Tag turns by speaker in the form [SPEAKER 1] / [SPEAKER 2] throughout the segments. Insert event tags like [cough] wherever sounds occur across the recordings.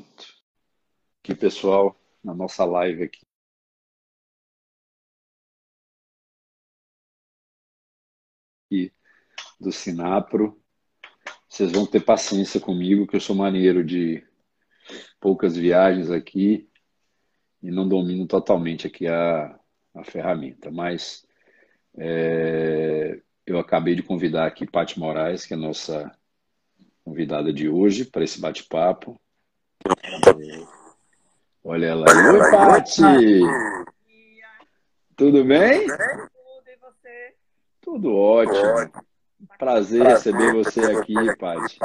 [SPEAKER 1] Pronto. Aqui, pessoal, na nossa live aqui. do Sinapro. Vocês vão ter paciência comigo, que eu sou maneiro de poucas viagens aqui e não domino totalmente aqui a, a ferramenta. Mas é, eu acabei de convidar aqui Paty Moraes, que é a nossa convidada de hoje, para esse bate-papo. É, olha ela aí. Oi, Paty! Tudo bem?
[SPEAKER 2] Tudo, e você?
[SPEAKER 1] Tudo ótimo. Prazer receber você aqui, Paty.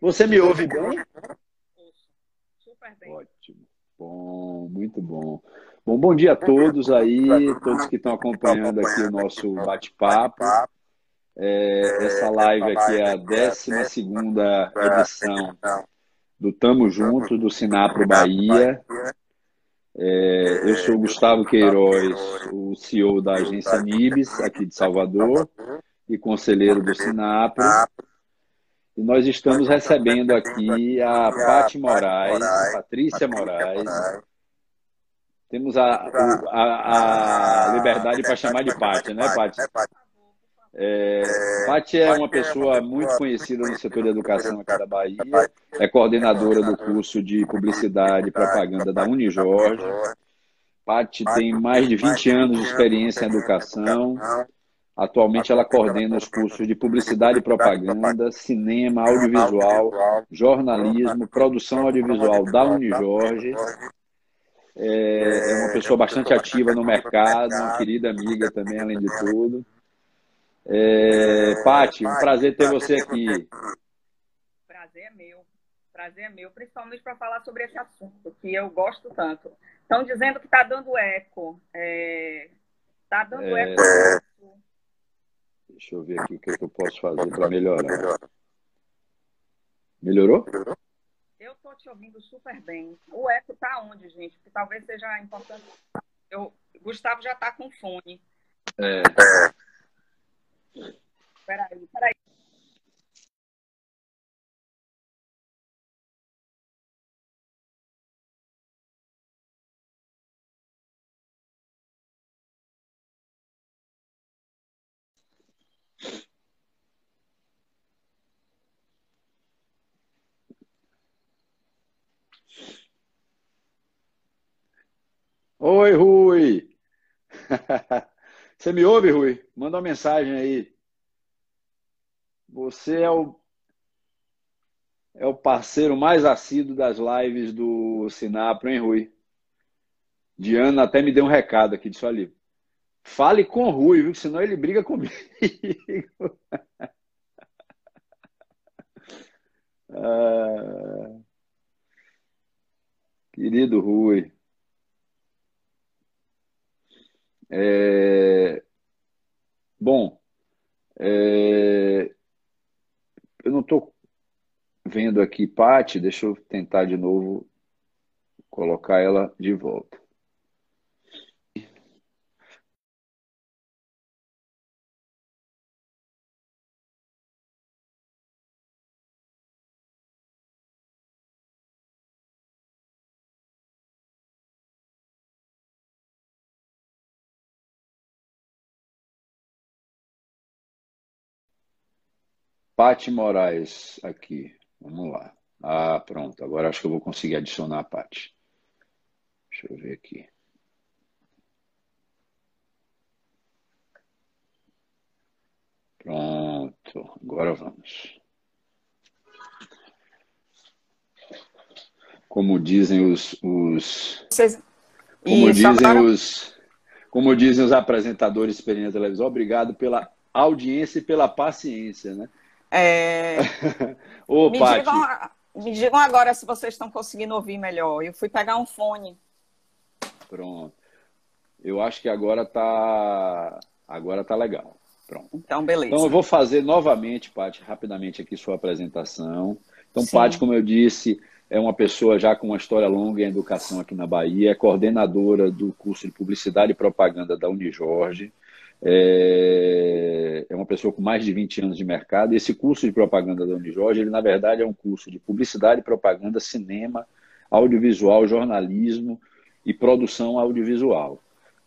[SPEAKER 1] Você me ouve bem?
[SPEAKER 2] Super bem.
[SPEAKER 1] Ótimo. Bom, muito bom. Bom, bom dia a todos aí, todos que estão acompanhando aqui o nosso bate-papo. É, essa live aqui é a 12 edição do Tamo Junto, do Sinapro Bahia. É, eu sou Gustavo Queiroz, o CEO da agência Nibis, aqui de Salvador e conselheiro do Sinapro. E nós estamos recebendo aqui a Pati Moraes, a Patrícia Moraes. Temos a, a, a liberdade para chamar de Pati, né, Pati? É, Pati é uma pessoa muito conhecida no setor de educação aqui da Bahia, é coordenadora do curso de Publicidade e Propaganda da Unijorge. Pati tem mais de 20 anos de experiência em educação, Atualmente ela coordena os cursos de publicidade e propaganda, cinema, audiovisual, jornalismo, produção audiovisual da Unijorge. É, é uma pessoa bastante ativa no mercado, uma querida amiga também, além de tudo. É, Pati, um prazer ter você aqui.
[SPEAKER 2] Prazer é meu. Prazer é meu, principalmente para falar sobre esse assunto que eu gosto tanto. Estão dizendo que está dando eco. Está é, tá dando é... eco
[SPEAKER 1] Deixa eu ver aqui o que, é que eu posso fazer para melhorar. Melhorou?
[SPEAKER 2] Eu estou te ouvindo super bem. O eco está onde, gente? Porque talvez seja importante. Eu, Gustavo já está com fone.
[SPEAKER 1] É.
[SPEAKER 2] Peraí, peraí.
[SPEAKER 1] Oi, Rui. [laughs] Você me ouve, Rui? Manda uma mensagem aí. Você é o é o parceiro mais assíduo das lives do Sinapro, hein, Rui? Diana até me deu um recado aqui, disse ali. Fale com o Rui, viu? Senão ele briga comigo. [laughs] ah, querido Rui. É, bom, é, eu não estou vendo aqui Pati, deixa eu tentar de novo colocar ela de volta. Pati Moraes aqui. Vamos lá. Ah, pronto. Agora acho que eu vou conseguir adicionar a Pati. Deixa eu ver aqui. Pronto. Agora vamos. Como dizem os, os como dizem os como dizem os apresentadores experientes da televisão, obrigado pela audiência e pela paciência, né?
[SPEAKER 2] É... [laughs]
[SPEAKER 1] Ô,
[SPEAKER 2] me, digam, me digam agora se vocês estão conseguindo ouvir melhor. Eu fui pegar um fone.
[SPEAKER 1] Pronto. Eu acho que agora tá, agora tá legal. Pronto.
[SPEAKER 2] Então, beleza.
[SPEAKER 1] Então, eu vou fazer novamente, Paty, rapidamente aqui sua apresentação. Então, Paty, como eu disse, é uma pessoa já com uma história longa em educação aqui na Bahia, é coordenadora do curso de Publicidade e Propaganda da Unijorge, é, é uma pessoa com mais de 20 anos de mercado. Esse curso de propaganda da Unijorge, ele na verdade é um curso de publicidade, propaganda, cinema, audiovisual, jornalismo e produção audiovisual.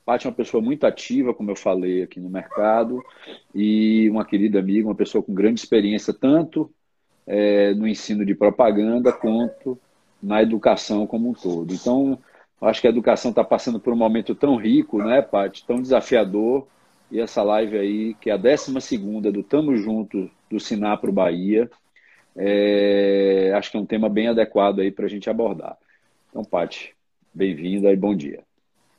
[SPEAKER 1] Paty é uma pessoa muito ativa, como eu falei aqui no mercado, e uma querida amiga, uma pessoa com grande experiência, tanto é, no ensino de propaganda quanto na educação como um todo. Então, acho que a educação está passando por um momento tão rico, né, Paty, tão desafiador, e essa live aí, que é a 12 segunda do Tamo Junto do Sinapro Bahia, é, acho que é um tema bem adequado aí para a gente abordar. Então, Paty, bem-vinda e bom dia.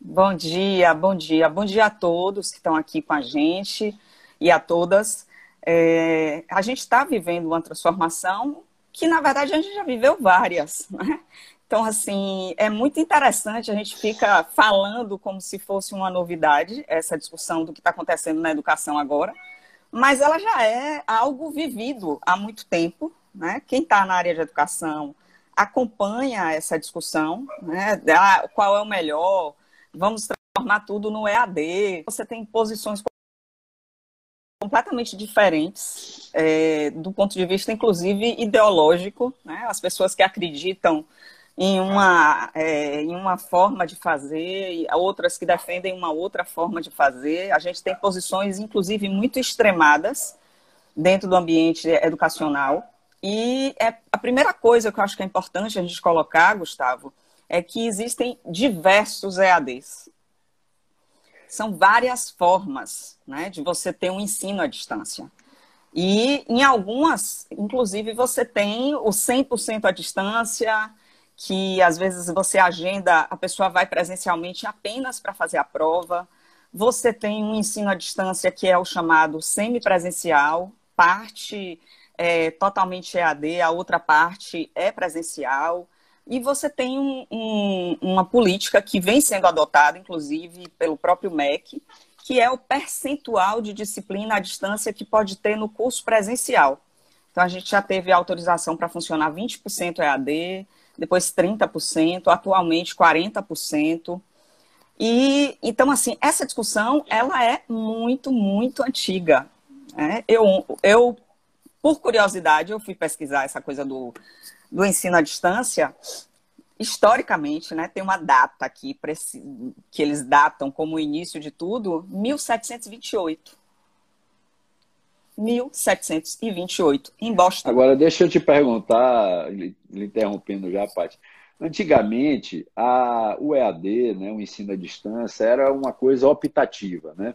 [SPEAKER 2] Bom dia, bom dia, bom dia a todos que estão aqui com a gente e a todas. É, a gente está vivendo uma transformação que, na verdade, a gente já viveu várias. Né? Então, assim, é muito interessante, a gente fica falando como se fosse uma novidade, essa discussão do que está acontecendo na educação agora, mas ela já é algo vivido há muito tempo. Né? Quem está na área de educação acompanha essa discussão, né? Ah, qual é o melhor, vamos transformar tudo no EAD. Você tem posições completamente diferentes é, do ponto de vista, inclusive, ideológico. Né? As pessoas que acreditam em uma, é, em uma forma de fazer, outras que defendem uma outra forma de fazer. A gente tem posições, inclusive, muito extremadas dentro do ambiente educacional. E é a primeira coisa que eu acho que é importante a gente colocar, Gustavo, é que existem diversos EADs. São várias formas né, de você ter um ensino à distância. E em algumas, inclusive, você tem o 100% à distância, que às vezes você agenda, a pessoa vai presencialmente apenas para fazer a prova. Você tem um ensino à distância que é o chamado semipresencial, parte é totalmente EAD, a outra parte é presencial. E você tem um, um, uma política que vem sendo adotada, inclusive, pelo próprio MEC, que é o percentual de disciplina à distância que pode ter no curso presencial. Então, a gente já teve autorização para funcionar 20% EAD, depois 30%, atualmente 40%. E, então, assim, essa discussão, ela é muito, muito antiga. Né? Eu, eu, por curiosidade, eu fui pesquisar essa coisa do do ensino à distância, historicamente, né, tem uma data aqui que eles datam como o início de tudo, 1728. 1728, em Boston.
[SPEAKER 1] Agora, deixa eu te perguntar, lhe interrompendo já, Paty. Antigamente, a, o EAD, né, o ensino à distância, era uma coisa optativa. Né?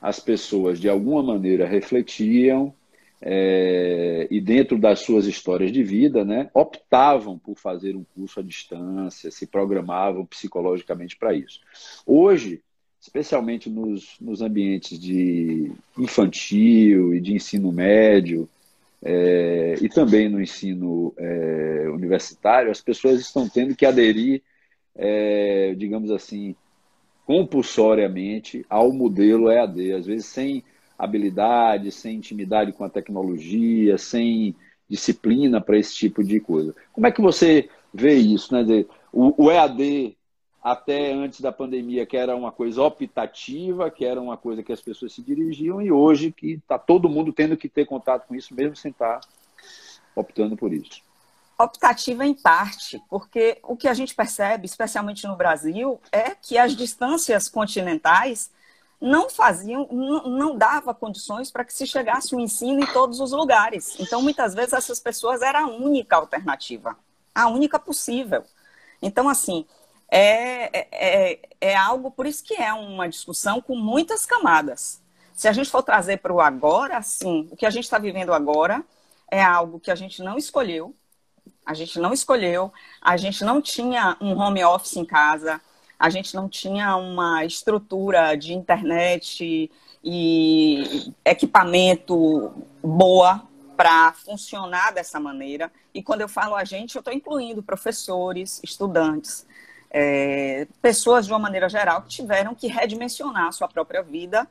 [SPEAKER 1] As pessoas, de alguma maneira, refletiam é, e dentro das suas histórias de vida, né, optavam por fazer um curso à distância, se programavam psicologicamente para isso. Hoje, especialmente nos, nos ambientes de infantil e de ensino médio, é, e também no ensino é, universitário, as pessoas estão tendo que aderir, é, digamos assim, compulsoriamente ao modelo EAD, às vezes sem habilidade, sem intimidade com a tecnologia, sem disciplina para esse tipo de coisa. Como é que você vê isso? Né? O, o EAD, até antes da pandemia, que era uma coisa optativa, que era uma coisa que as pessoas se dirigiam, e hoje que está todo mundo tendo que ter contato com isso, mesmo sem estar tá optando por isso.
[SPEAKER 2] Optativa em parte, porque o que a gente percebe, especialmente no Brasil, é que as distâncias continentais não faziam, não, dava condições para que se chegasse o ensino em todos os lugares. Então, muitas vezes, essas pessoas eram a única alternativa, a única possível. Então, assim, é, é, é algo, por isso que é uma discussão com muitas camadas. Se a gente for trazer para o agora, sim, o que a gente está vivendo agora é algo que a gente não escolheu, a gente não escolheu, a gente não tinha um home office em casa, a gente não tinha uma estrutura de internet e equipamento boa para funcionar dessa maneira. E quando eu falo a gente, eu estou incluindo professores, estudantes, é, pessoas de uma maneira geral que tiveram que redimensionar a sua própria vida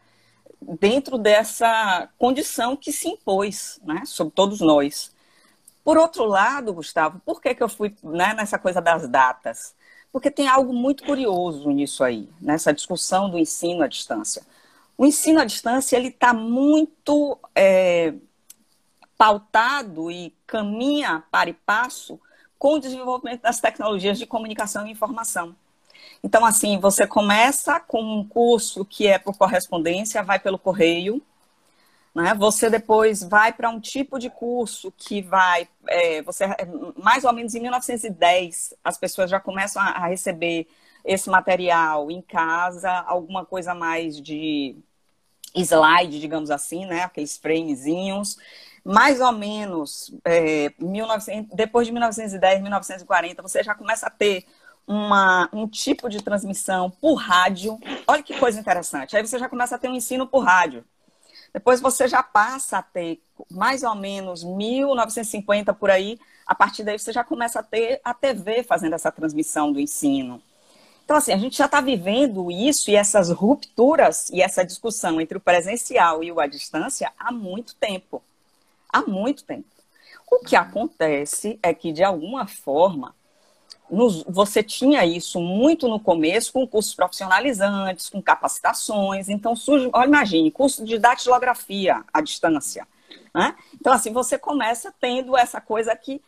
[SPEAKER 2] dentro dessa condição que se impôs né, sobre todos nós. Por outro lado, Gustavo, por que, que eu fui né, nessa coisa das datas? Porque tem algo muito curioso nisso aí, nessa discussão do ensino à distância. o ensino à distância ele está muito é, pautado e caminha para e passo com o desenvolvimento das tecnologias de comunicação e informação. Então, assim, você começa com um curso que é por correspondência, vai pelo correio, né? Você depois vai para um tipo de curso que vai, é, você mais ou menos em 1910 as pessoas já começam a, a receber esse material em casa, alguma coisa mais de slide, digamos assim, né? Aqueles framezinhos. Mais ou menos, é, 1900, depois de 1910, 1940, você já começa a ter uma, um tipo de transmissão por rádio. Olha que coisa interessante. Aí você já começa a ter um ensino por rádio. Depois você já passa a ter mais ou menos 1950 por aí. A partir daí você já começa a ter a TV fazendo essa transmissão do ensino. Então, assim, a gente já está vivendo isso e essas rupturas e essa discussão entre o presencial e o à distância há muito tempo. Há muito tempo. O que acontece é que, de alguma forma, nos, você tinha isso muito no começo, com cursos profissionalizantes, com capacitações. Então, surge, olha, imagine, curso de datilografia à distância. Né? Então, assim, você começa tendo essa coisa que,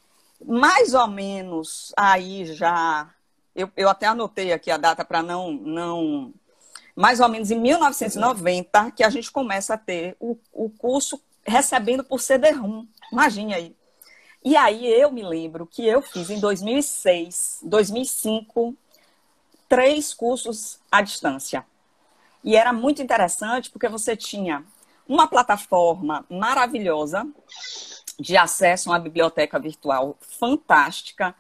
[SPEAKER 2] mais ou menos, aí já eu, eu até anotei aqui a data para não, não. Mais ou menos em 1990, que a gente começa a ter o, o curso recebendo por CD-ROM. Imagine aí. E aí eu me lembro que eu fiz em 2006, 2005, três cursos à distância. E era muito interessante porque você tinha uma plataforma maravilhosa de acesso a uma biblioteca virtual fantástica,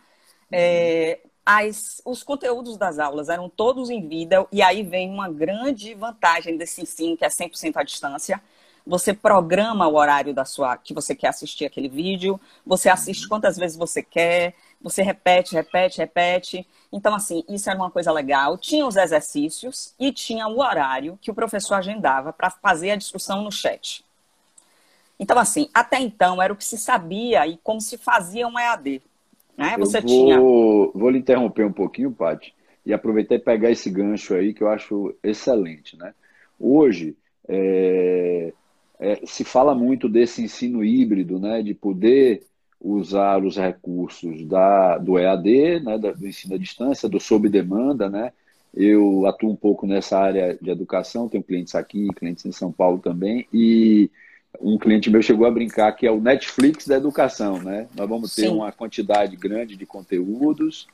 [SPEAKER 2] é, as, os conteúdos das aulas eram todos em vídeo, e aí vem uma grande vantagem desse ensino, que é 100% à distância. Você programa o horário da sua que você quer assistir aquele vídeo, você assiste quantas vezes você quer, você repete, repete, repete. Então, assim, isso era uma coisa legal. Tinha os exercícios e tinha o horário que o professor agendava para fazer a discussão no chat. Então, assim, até então era o que se sabia e como se fazia um EAD. Né? Você
[SPEAKER 1] eu vou,
[SPEAKER 2] tinha.
[SPEAKER 1] Vou lhe interromper um pouquinho, Paty, e aproveitar e pegar esse gancho aí que eu acho excelente. Né? Hoje é, é, se fala muito desse ensino híbrido, né? de poder usar os recursos da, do EAD, né? do ensino à distância, do sob demanda, né? Eu atuo um pouco nessa área de educação, tenho clientes aqui, clientes em São Paulo também, e um cliente meu chegou a brincar que é o Netflix da educação, né? Nós vamos ter Sim. uma quantidade grande de conteúdos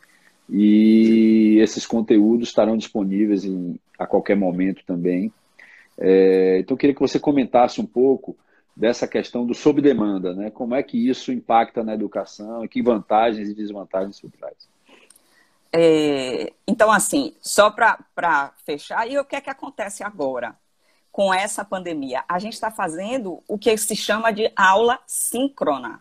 [SPEAKER 1] e esses conteúdos estarão disponíveis em, a qualquer momento também. É, então, eu queria que você comentasse um pouco dessa questão do sob demanda, né? Como é que isso impacta na educação e que vantagens e desvantagens isso traz?
[SPEAKER 2] É, então, assim, só para fechar, e o que é que acontece agora? com essa pandemia? A gente está fazendo o que se chama de aula síncrona.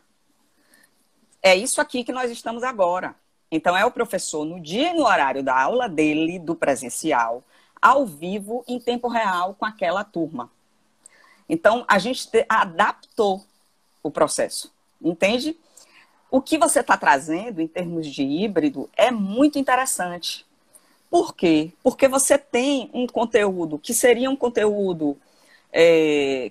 [SPEAKER 2] É isso aqui que nós estamos agora. Então, é o professor, no dia e no horário da aula dele, do presencial, ao vivo, em tempo real, com aquela turma. Então, a gente adaptou o processo, entende? O que você está trazendo em termos de híbrido é muito interessante. Por quê? Porque você tem um conteúdo que seria um conteúdo é,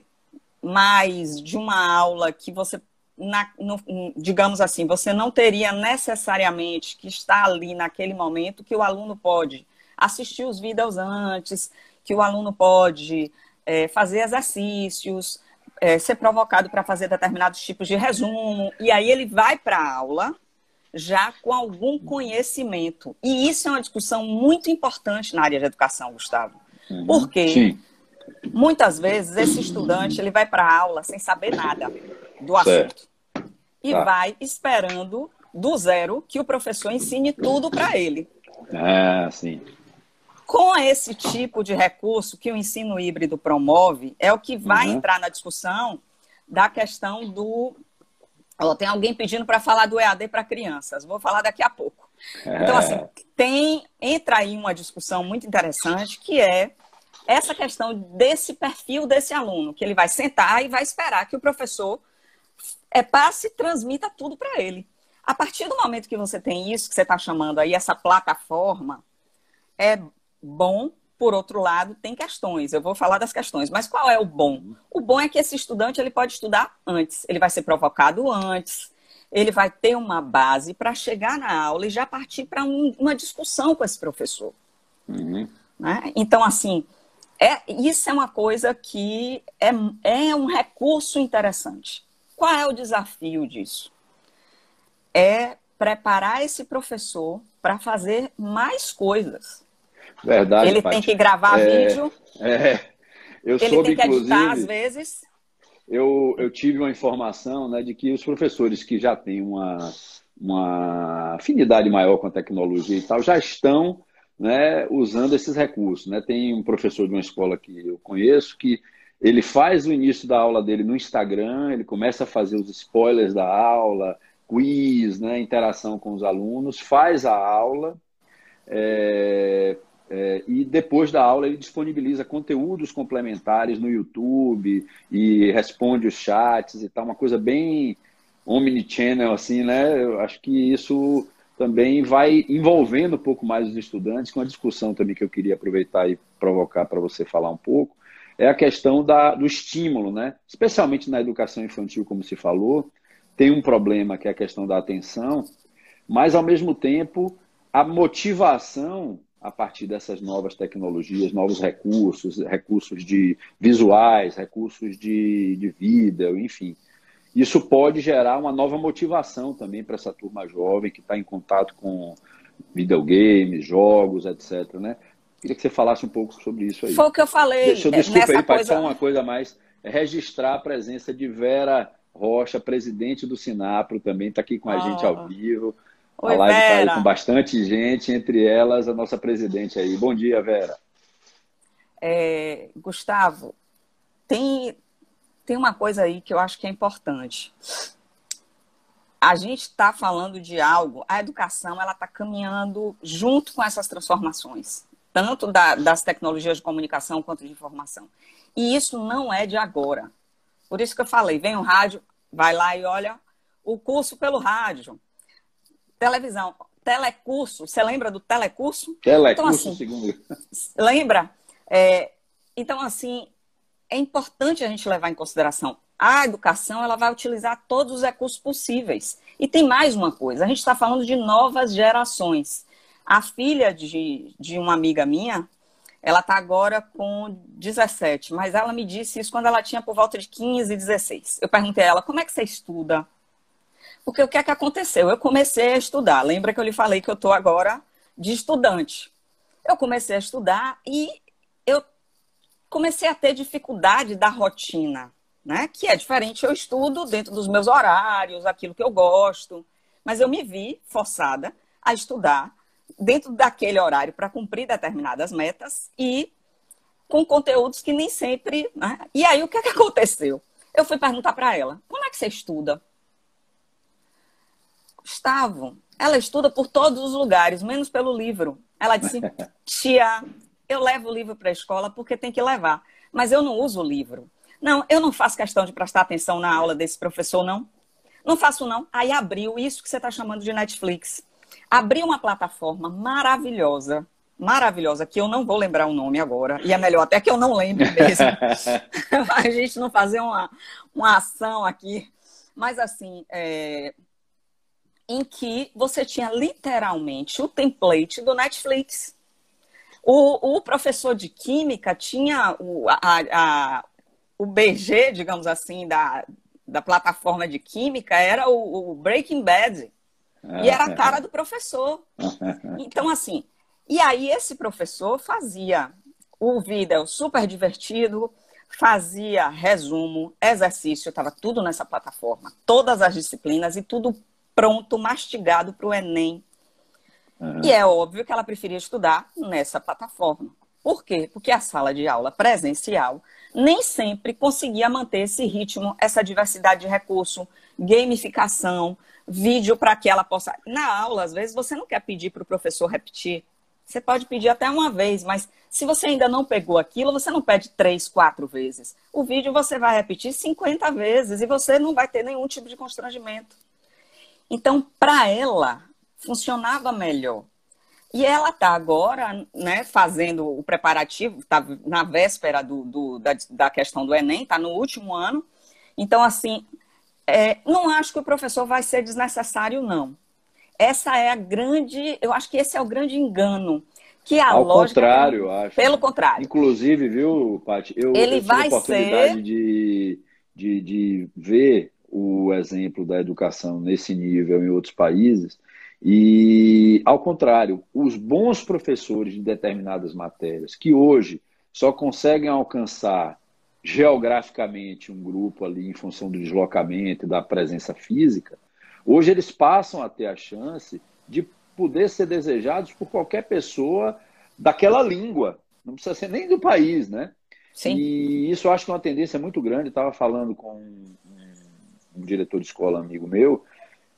[SPEAKER 2] mais de uma aula que você, na, no, digamos assim, você não teria necessariamente que estar ali naquele momento que o aluno pode assistir os vídeos antes, que o aluno pode é, fazer exercícios, é, ser provocado para fazer determinados tipos de resumo, e aí ele vai para a aula já com algum conhecimento. E isso é uma discussão muito importante na área de educação, Gustavo. Uhum. Porque Sim. muitas vezes esse estudante ele vai para a aula sem saber nada do certo. assunto. E tá. vai esperando do zero que o professor ensine tudo para ele.
[SPEAKER 1] Ah, sim.
[SPEAKER 2] Com esse tipo de recurso que o ensino híbrido promove, é o que vai uhum. entrar na discussão da questão do Ó, tem alguém pedindo para falar do EAD para crianças. Vou falar daqui a pouco. É. Então, assim, tem, entra aí uma discussão muito interessante que é essa questão desse perfil desse aluno, que ele vai sentar e vai esperar que o professor é, passe e transmita tudo para ele. A partir do momento que você tem isso, que você está chamando aí, essa plataforma, é bom por outro lado, tem questões. Eu vou falar das questões, mas qual é o bom? O bom é que esse estudante ele pode estudar antes, ele vai ser provocado antes, ele vai ter uma base para chegar na aula e já partir para um, uma discussão com esse professor. Uhum. Né? Então, assim, é, isso é uma coisa que é, é um recurso interessante. Qual é o desafio disso? É preparar esse professor para fazer mais coisas.
[SPEAKER 1] Verdade.
[SPEAKER 2] Ele
[SPEAKER 1] Paty.
[SPEAKER 2] tem que gravar
[SPEAKER 1] é,
[SPEAKER 2] vídeo.
[SPEAKER 1] É. Eu
[SPEAKER 2] ele
[SPEAKER 1] soube,
[SPEAKER 2] tem que editar
[SPEAKER 1] às
[SPEAKER 2] vezes.
[SPEAKER 1] Eu, eu tive uma informação né, de que os professores que já têm uma, uma afinidade maior com a tecnologia e tal já estão né, usando esses recursos. Né? Tem um professor de uma escola que eu conheço que ele faz o início da aula dele no Instagram, ele começa a fazer os spoilers da aula, quiz, né, interação com os alunos, faz a aula é, é, e depois da aula ele disponibiliza conteúdos complementares no YouTube e responde os chats e tal, uma coisa bem omnichannel assim, né? Eu acho que isso também vai envolvendo um pouco mais os estudantes, com a discussão também que eu queria aproveitar e provocar para você falar um pouco, é a questão da, do estímulo, né? Especialmente na educação infantil, como se falou, tem um problema que é a questão da atenção, mas ao mesmo tempo a motivação a partir dessas novas tecnologias, novos recursos, recursos de visuais, recursos de, de vídeo, enfim. Isso pode gerar uma nova motivação também para essa turma jovem que está em contato com videogames, jogos, etc. Né? Queria que você falasse um pouco sobre isso aí.
[SPEAKER 2] Foi o que eu falei.
[SPEAKER 1] Deixa eu, desculpa aí,
[SPEAKER 2] coisa...
[SPEAKER 1] só uma coisa a mais. É registrar a presença de Vera Rocha, presidente do Sinapro, também está aqui com a oh. gente ao vivo.
[SPEAKER 2] Oi,
[SPEAKER 1] a live está
[SPEAKER 2] aí
[SPEAKER 1] com bastante gente, entre elas a nossa presidente aí. Bom dia, Vera.
[SPEAKER 2] É, Gustavo, tem, tem uma coisa aí que eu acho que é importante. A gente está falando de algo, a educação ela está caminhando junto com essas transformações, tanto da, das tecnologias de comunicação quanto de informação. E isso não é de agora. Por isso que eu falei, vem o rádio, vai lá e olha o curso pelo rádio televisão, telecurso, você lembra do telecurso?
[SPEAKER 1] Telecurso, então, assim, segundo. [laughs]
[SPEAKER 2] Lembra? É, então, assim, é importante a gente levar em consideração. A educação ela vai utilizar todos os recursos possíveis. E tem mais uma coisa: a gente está falando de novas gerações. A filha de, de uma amiga minha, ela está agora com 17, mas ela me disse isso quando ela tinha por volta de 15, 16. Eu perguntei a ela: como é que você estuda? Porque o que é que aconteceu? Eu comecei a estudar. Lembra que eu lhe falei que eu estou agora de estudante? Eu comecei a estudar e eu comecei a ter dificuldade da rotina, né? Que é diferente. Eu estudo dentro dos meus horários, aquilo que eu gosto, mas eu me vi forçada a estudar dentro daquele horário para cumprir determinadas metas e com conteúdos que nem sempre. Né? E aí o que, é que aconteceu? Eu fui perguntar para ela: como é que você estuda? Gustavo, ela estuda por todos os lugares, menos pelo livro. Ela disse: [laughs] Tia, eu levo o livro para a escola porque tem que levar, mas eu não uso o livro. Não, eu não faço questão de prestar atenção na aula desse professor, não. Não faço, não. Aí abriu isso que você está chamando de Netflix. Abriu uma plataforma maravilhosa, maravilhosa, que eu não vou lembrar o nome agora, e é melhor até que eu não lembre mesmo. [laughs] [laughs] a gente não fazer uma, uma ação aqui. Mas, assim, é, em que você tinha literalmente o template do Netflix. O, o professor de química tinha o, a, a, o BG, digamos assim, da, da plataforma de química, era o, o Breaking Bad. E era a cara do professor. [laughs] Então, assim, e aí esse professor fazia o vídeo super divertido, fazia resumo, exercício, estava tudo nessa plataforma, todas as disciplinas e tudo pronto, mastigado para o Enem. Uhum. E é óbvio que ela preferia estudar nessa plataforma. Por quê? Porque a sala de aula presencial nem sempre conseguia manter esse ritmo, essa diversidade de recurso, gamificação, vídeo para que ela possa. Na aula, às vezes, você não quer pedir para o professor repetir. Você pode pedir até uma vez, mas se você ainda não pegou aquilo, você não pede três, quatro vezes. O vídeo você vai repetir 50 vezes e você não vai ter nenhum tipo de constrangimento. Então, para ela, funcionava melhor. E ela está agora né, fazendo o preparativo, está na véspera do, do, da, da questão do Enem, está no último ano. Então, assim, é, não acho que o professor vai ser desnecessário, não. Essa é a grande, eu acho que esse é o grande engano. Que a
[SPEAKER 1] Ao
[SPEAKER 2] lógica,
[SPEAKER 1] contrário, eu acho.
[SPEAKER 2] Pelo contrário.
[SPEAKER 1] Inclusive, viu, Paty, eu,
[SPEAKER 2] Ele
[SPEAKER 1] eu tive
[SPEAKER 2] vai
[SPEAKER 1] a oportunidade
[SPEAKER 2] ser...
[SPEAKER 1] de, de, de ver o exemplo da educação nesse nível em outros países. E, ao contrário, os bons professores de determinadas matérias, que hoje só conseguem alcançar geograficamente um grupo ali em função do deslocamento e da presença física, hoje eles passam a ter a chance de poder ser desejados por qualquer pessoa daquela língua. Não precisa ser nem do país, né?
[SPEAKER 2] Sim.
[SPEAKER 1] E isso eu acho que é uma tendência muito grande. Estava falando com um diretor de escola amigo meu,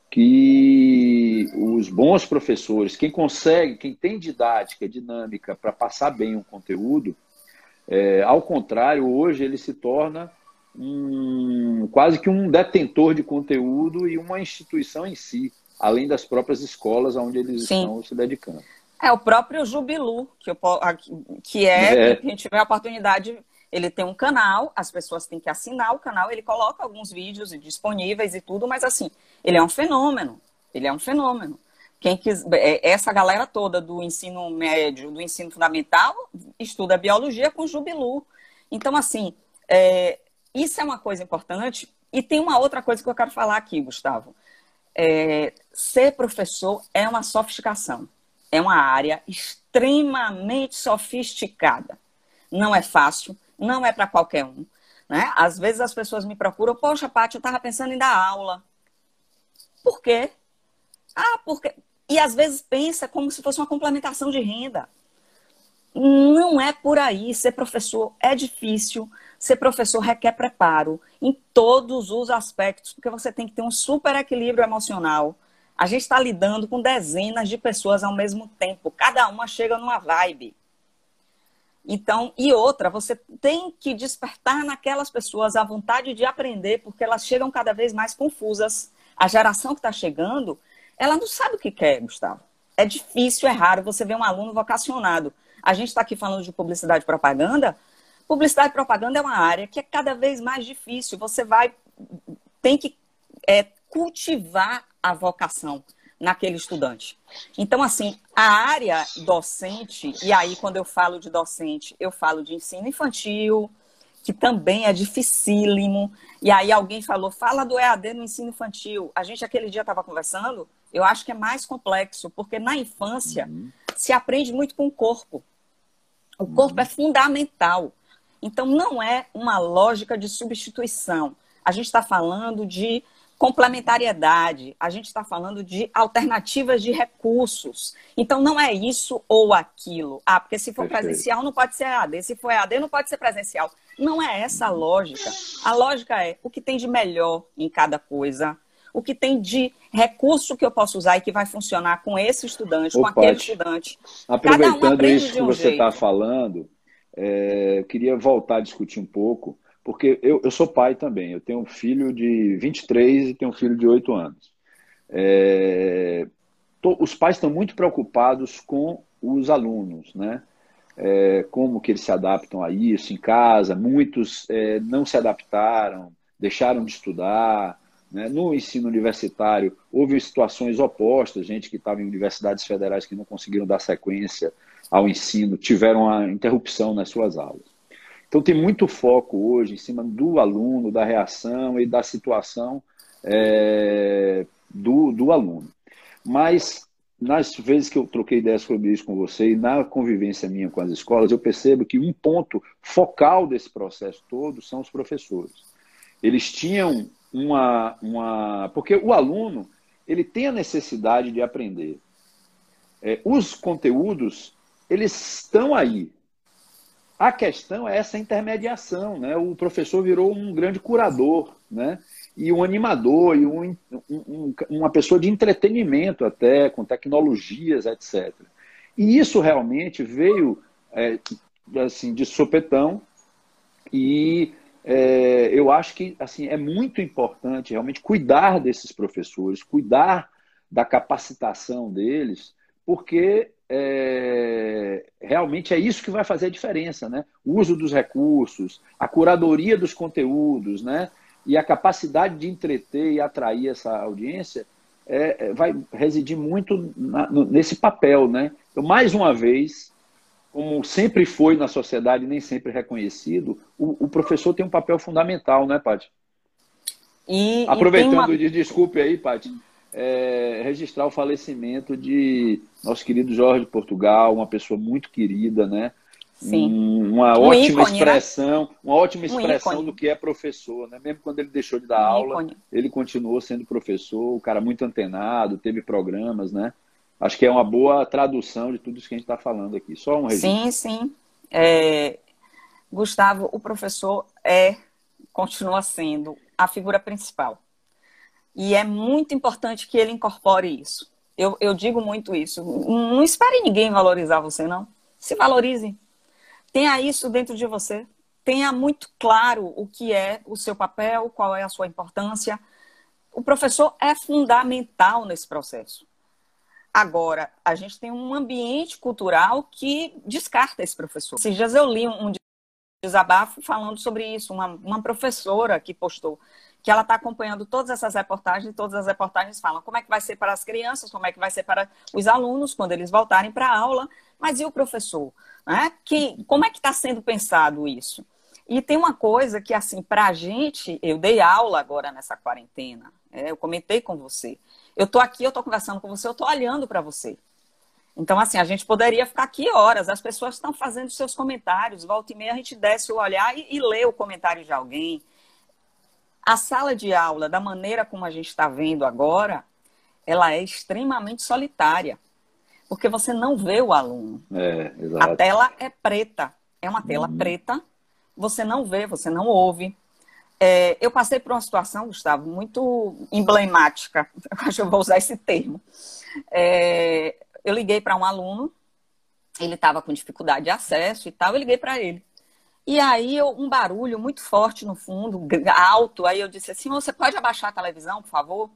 [SPEAKER 1] que os bons professores, quem consegue, quem tem didática, dinâmica para passar bem o conteúdo, é, ao contrário, hoje ele se torna um, quase que um detentor de conteúdo e uma instituição em si, além das próprias escolas onde eles Sim. estão se dedicando.
[SPEAKER 2] É o próprio Jubilu, que, eu, que é, é. quem tiver a oportunidade ele tem um canal, as pessoas têm que assinar o canal, ele coloca alguns vídeos disponíveis e tudo, mas assim, ele é um fenômeno. Ele é um fenômeno. Quem quis, é, essa galera toda do ensino médio, do ensino fundamental, estuda biologia com Jubilu. Então, assim, é, isso é uma coisa importante. E tem uma outra coisa que eu quero falar aqui, Gustavo. É, ser professor é uma sofisticação. É uma área extremamente sofisticada. Não é fácil não é para qualquer um. Né? Às vezes as pessoas me procuram, poxa, Paty, eu estava pensando em dar aula. Por quê? Ah, porque. E às vezes pensa como se fosse uma complementação de renda. Não é por aí. Ser professor é difícil. Ser professor requer preparo em todos os aspectos, porque você tem que ter um super equilíbrio emocional. A gente está lidando com dezenas de pessoas ao mesmo tempo. Cada uma chega numa vibe. Então, e outra, você tem que despertar naquelas pessoas a vontade de aprender, porque elas chegam cada vez mais confusas. A geração que está chegando, ela não sabe o que quer, Gustavo. É difícil, é raro você ver um aluno vocacionado. A gente está aqui falando de publicidade e propaganda. Publicidade e propaganda é uma área que é cada vez mais difícil. Você vai, tem que é, cultivar a vocação naquele estudante. Então, assim, a área docente, e aí quando eu falo de docente, eu falo de ensino infantil, que também é dificílimo. E aí alguém falou, fala do EAD no ensino infantil. A gente aquele dia estava conversando, eu acho que é mais complexo, porque na infância uhum. se aprende muito com o corpo. O corpo uhum. é fundamental. Então, não é uma lógica de substituição. A gente está falando de complementariedade, a gente está falando de alternativas de recursos. Então, não é isso ou aquilo. Ah, porque se for presencial não pode ser AD, se for AD não pode ser presencial. Não é essa a lógica. A lógica é o que tem de melhor em cada coisa, o que tem de recurso que eu posso usar e que vai funcionar com esse estudante, Ô, com aquele estudante.
[SPEAKER 1] Aproveitando um isso que um você está falando, é, eu queria voltar a discutir um pouco porque eu, eu sou pai também. Eu tenho um filho de 23 e tenho um filho de 8 anos. É, tô, os pais estão muito preocupados com os alunos, né? É, como que eles se adaptam a isso em casa. Muitos é, não se adaptaram, deixaram de estudar. Né? No ensino universitário, houve situações opostas, gente que estava em universidades federais que não conseguiram dar sequência ao ensino, tiveram a interrupção nas suas aulas. Então, tem muito foco hoje em cima do aluno, da reação e da situação é, do, do aluno. Mas, nas vezes que eu troquei ideias sobre isso com você e na convivência minha com as escolas, eu percebo que um ponto focal desse processo todo são os professores. Eles tinham uma. uma porque o aluno ele tem a necessidade de aprender. É, os conteúdos, eles estão aí, a questão é essa intermediação, né? O professor virou um grande curador, né? E um animador, e um, um, uma pessoa de entretenimento até, com tecnologias, etc. E isso realmente veio é, assim, de sopetão e é, eu acho que assim, é muito importante realmente cuidar desses professores, cuidar da capacitação deles, porque é, realmente é isso que vai fazer a diferença, né? O uso dos recursos, a curadoria dos conteúdos, né? E a capacidade de entreter e atrair essa audiência é, é vai residir muito na, nesse papel, né? Então, mais uma vez, como sempre foi na sociedade, nem sempre reconhecido, o, o professor tem um papel fundamental, né, Paty? E, Aproveitando, e uma... desculpe aí, Paty, é, registrar o falecimento de nosso querido Jorge Portugal, uma pessoa muito querida, né? Sim. Um, uma um ótima ícone, né? expressão, né? uma ótima expressão do que é professor, né? Mesmo quando ele deixou de dar um aula, ícone. ele continuou sendo professor, o cara muito antenado, teve programas, né? Acho que é uma boa tradução de tudo isso que a gente está falando aqui. Só um registro.
[SPEAKER 2] Sim, sim. É... Gustavo, o professor é, continua sendo a figura principal e é muito importante que ele incorpore isso. Eu, eu digo muito isso. Não espere ninguém valorizar você, não. Se valorize. Tenha isso dentro de você. Tenha muito claro o que é o seu papel, qual é a sua importância. O professor é fundamental nesse processo. Agora, a gente tem um ambiente cultural que descarta esse professor. Esses dias eu li um desabafo falando sobre isso. Uma, uma professora que postou que ela está acompanhando todas essas reportagens e todas as reportagens falam como é que vai ser para as crianças, como é que vai ser para os alunos quando eles voltarem para a aula, mas e o professor? Né? Que, como é que está sendo pensado isso? E tem uma coisa que, assim, para a gente, eu dei aula agora nessa quarentena, é, eu comentei com você. Eu estou aqui, eu estou conversando com você, eu estou olhando para você. Então, assim, a gente poderia ficar aqui horas, as pessoas estão fazendo seus comentários, volta e meia a gente desce o olhar e, e lê o comentário de alguém, a sala de aula, da maneira como a gente está vendo agora, ela é extremamente solitária. Porque você não vê o aluno.
[SPEAKER 1] É,
[SPEAKER 2] a tela é preta. É uma tela uhum. preta. Você não vê, você não ouve. É, eu passei por uma situação, Gustavo, muito emblemática. [laughs] Acho que eu vou usar esse termo. É, eu liguei para um aluno, ele estava com dificuldade de acesso e tal, eu liguei para ele. E aí eu, um barulho muito forte no fundo, alto. Aí eu disse assim: você pode abaixar a televisão, por favor?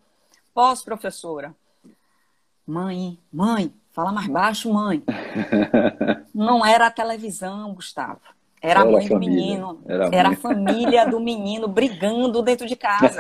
[SPEAKER 2] Posso, professora? Mãe, mãe, fala mais baixo, mãe. [laughs] Não era a televisão, Gustavo. Era, era a mãe do menino. Era, a, era a família do menino brigando dentro de casa.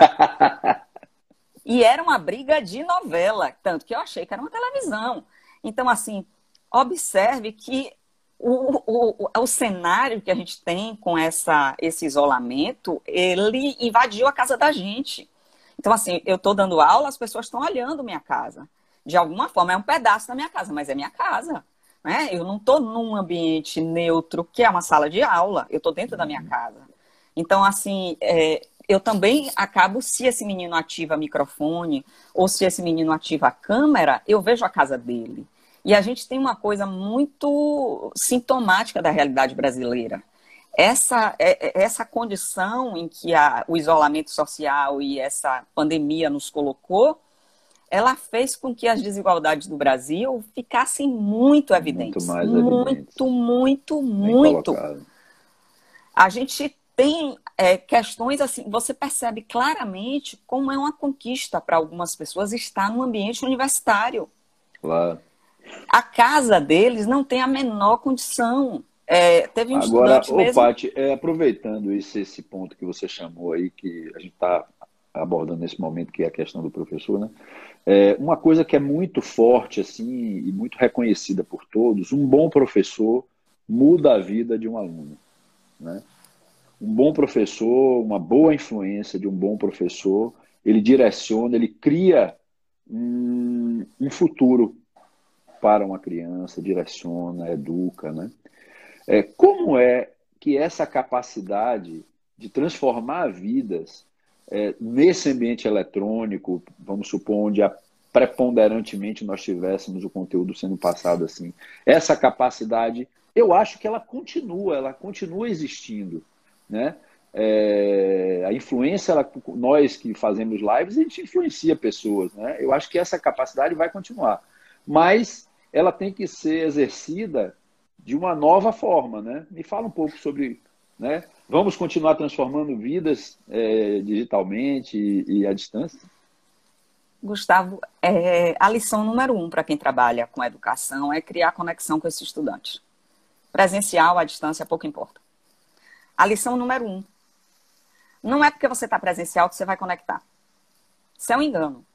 [SPEAKER 2] e era uma briga de novela, tanto que eu achei que era uma televisão. Então, assim, observe que o, o, o, cenário que a gente tem com essa, esse isolamento, ele invadiu a casa da gente. Então, assim, eu estou dando aula, as pessoas estão olhando minha casa. De alguma forma, é um pedaço da minha casa, mas é minha casa. Né? Eu não estou num ambiente neutro, que é uma sala de aula, eu estou dentro da minha casa. Então, assim, é, eu também acabo, se esse menino ativa microfone, ou se esse menino ativa a câmera, eu vejo a casa dele. E a gente tem uma coisa muito sintomática da realidade brasileira. Essa, é, é, essa condição em que a, o isolamento social e essa pandemia nos colocou, ela fez com que as desigualdades do Brasil ficassem muito evidentes. Muito, mais muito, muito, muito. A gente tem é, questões assim, você percebe claramente como é uma conquista para algumas pessoas estar no ambiente universitário.
[SPEAKER 1] Claro.
[SPEAKER 2] A casa deles não tem a menor condição. É, teve um
[SPEAKER 1] Agora,
[SPEAKER 2] estudante mesmo...
[SPEAKER 1] Paty, é, aproveitando esse, esse ponto que você chamou aí, que a gente está abordando nesse momento, que é a questão do professor, né? É, uma coisa que é muito forte assim e muito reconhecida por todos, um bom professor muda a vida de um aluno, né? Um bom professor, uma boa influência de um bom professor, ele direciona, ele cria um, um futuro para uma criança, direciona, educa, né? É, como é que essa capacidade de transformar vidas é, nesse ambiente eletrônico, vamos supor, onde a, preponderantemente nós tivéssemos o conteúdo sendo passado assim, essa capacidade, eu acho que ela continua, ela continua existindo, né? É, a influência, ela, nós que fazemos lives, a gente influencia pessoas, né? Eu acho que essa capacidade vai continuar, mas ela tem que ser exercida de uma nova forma, né? Me fala um pouco sobre, né? Vamos continuar transformando vidas é, digitalmente e, e à distância?
[SPEAKER 2] Gustavo, é, a lição número um para quem trabalha com educação é criar conexão com esse estudante. Presencial, à distância, pouco importa. A lição número um. Não é porque você está presencial que você vai conectar. Isso é um engano.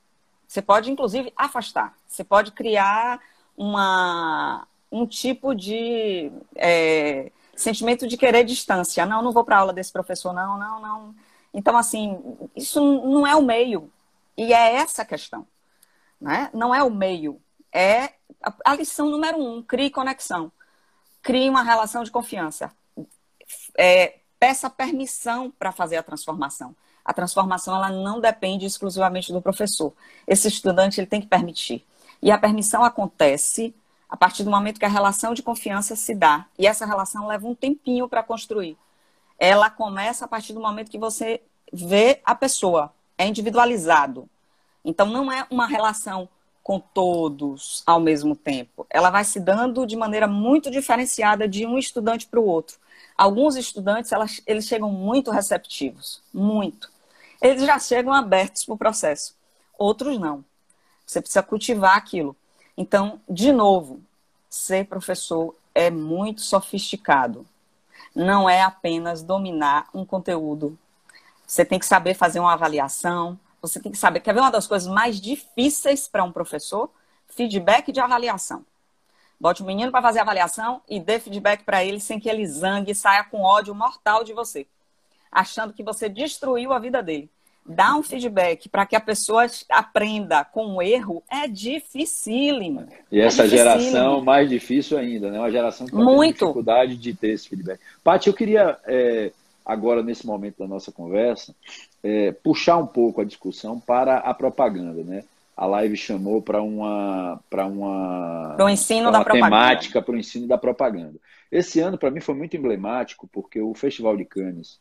[SPEAKER 2] Você pode, inclusive, afastar. Você pode criar uma, um tipo de é, sentimento de querer distância. Não, não vou para aula desse professor, não, não, não. Então, assim, isso não é o meio. E é essa a questão. Né? Não é o meio. É a, lição número um: crie conexão. Crie uma relação de confiança. É, peça permissão para fazer a transformação. A transformação ela não depende exclusivamente do professor. Esse estudante ele tem que permitir. E a permissão acontece a partir do momento que a relação de confiança se dá. E essa relação leva um tempinho para construir. Ela começa a partir do momento que você vê a pessoa, é individualizado. Então não é uma relação com todos ao mesmo tempo. Ela vai se dando de maneira muito diferenciada de um estudante para o outro. Alguns estudantes, elas, eles chegam muito receptivos, muito. Eles já chegam abertos para o processo. Outros não. Você precisa cultivar aquilo. Então, de novo, ser professor é muito sofisticado. Não é apenas dominar um conteúdo você tem que saber fazer uma avaliação. Você tem que saber. Quer ver uma das coisas mais difíceis para um professor? Feedback de avaliação. Bote o menino para fazer avaliação e dê feedback para ele sem que ele zangue e saia com ódio mortal de você, achando que você destruiu a vida dele. Dar um feedback para que a pessoa aprenda com o erro é dificílimo.
[SPEAKER 1] E essa é geração mais difícil ainda, né? Uma geração que tem dificuldade de ter esse feedback. Paty, eu queria é agora, nesse momento da nossa conversa, é, puxar um pouco a discussão para a propaganda, né? A live chamou para uma para uma,
[SPEAKER 2] para o ensino da
[SPEAKER 1] propaganda. temática para o ensino da propaganda. Esse ano para mim foi muito emblemático porque o Festival de Cannes,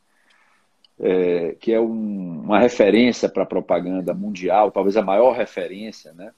[SPEAKER 1] é, que é um, uma referência para a propaganda mundial, talvez a maior referência, né?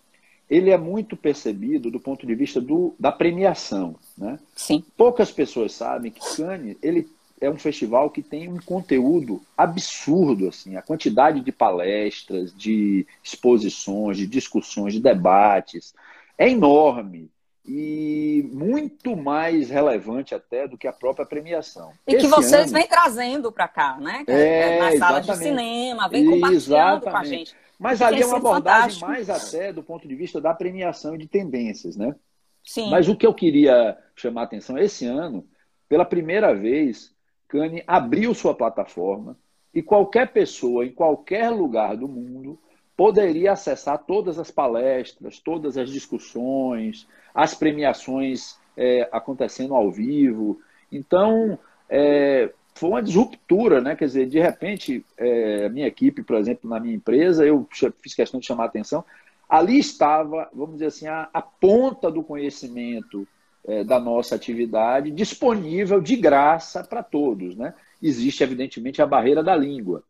[SPEAKER 1] Ele é muito percebido do ponto de vista do, da premiação, né?
[SPEAKER 2] Sim.
[SPEAKER 1] Poucas pessoas sabem que Cannes ele é um festival que tem um conteúdo absurdo, assim, a quantidade de palestras, de exposições, de discussões, de debates é enorme e muito mais relevante até do que a própria premiação.
[SPEAKER 2] E Esse que vocês ano... vêm trazendo para cá, né? É, Na sala de cinema, vem compartilhando exatamente. com a gente.
[SPEAKER 1] Mas ali é uma abordagem fantástico. mais até do ponto de vista da premiação e de tendências, né?
[SPEAKER 2] Sim.
[SPEAKER 1] Mas o que eu queria chamar a atenção esse ano, pela primeira vez, Cane abriu sua plataforma e qualquer pessoa em qualquer lugar do mundo poderia acessar todas as palestras, todas as discussões, as premiações é, acontecendo ao vivo. Então, é, foi uma disruptura, né? Quer dizer, de repente, é, a minha equipe, por exemplo, na minha empresa, eu fiz questão de chamar a atenção, ali estava, vamos dizer assim, a, a ponta do conhecimento é, da nossa atividade disponível de graça para todos. Né? Existe, evidentemente, a barreira da língua,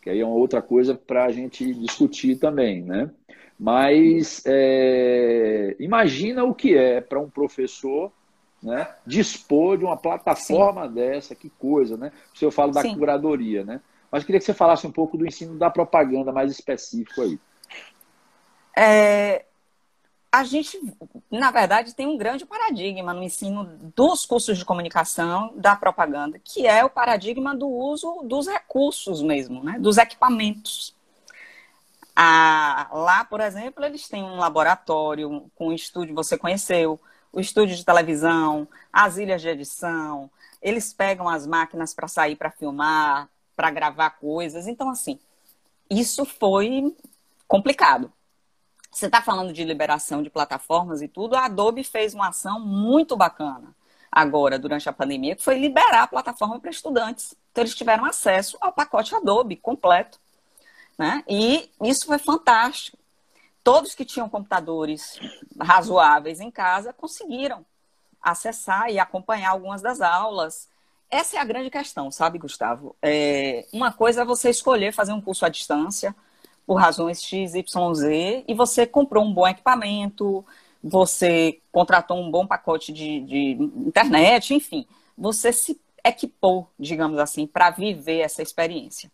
[SPEAKER 1] que aí é uma outra coisa para a gente discutir também. Né? Mas é, imagina o que é para um professor né, dispor de uma plataforma Sim. dessa, que coisa, né? Se eu falo da Sim. curadoria, né? Mas queria que você falasse um pouco do ensino da propaganda mais específico aí.
[SPEAKER 2] É, a gente, na verdade, tem um grande paradigma no ensino dos cursos de comunicação, da propaganda, que é o paradigma do uso dos recursos mesmo, né? dos equipamentos. Ah, lá, por exemplo, eles têm um laboratório com um estúdio, você conheceu, o estúdio de televisão, as ilhas de edição, eles pegam as máquinas para sair para filmar, para gravar coisas. Então, assim, isso foi complicado você está falando de liberação de plataformas e tudo, a Adobe fez uma ação muito bacana agora, durante a pandemia, que foi liberar a plataforma para estudantes. Então, eles tiveram acesso ao pacote Adobe completo. Né? E isso foi fantástico. Todos que tinham computadores razoáveis em casa conseguiram acessar e acompanhar algumas das aulas. Essa é a grande questão, sabe, Gustavo? É, uma coisa é você escolher fazer um curso à distância, por razões X, Y, Z, e você comprou um bom equipamento, você contratou um bom pacote de, de internet, enfim, você se equipou, digamos assim, para viver essa experiência.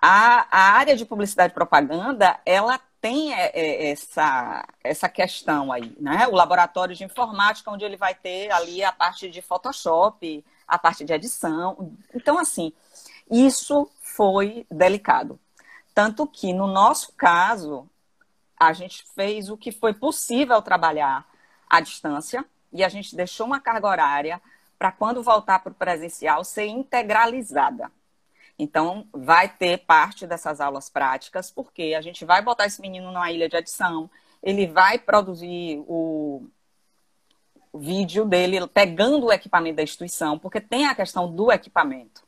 [SPEAKER 2] A, a área de publicidade e propaganda, ela tem é, é, essa, essa questão aí, né? O laboratório de informática, onde ele vai ter ali a parte de Photoshop, a parte de edição. Então, assim, isso foi delicado. Tanto que, no nosso caso, a gente fez o que foi possível trabalhar à distância e a gente deixou uma carga horária para, quando voltar para o presencial, ser integralizada. Então, vai ter parte dessas aulas práticas, porque a gente vai botar esse menino numa ilha de adição, ele vai produzir o, vídeo dele pegando o equipamento da instituição, porque tem a questão do equipamento.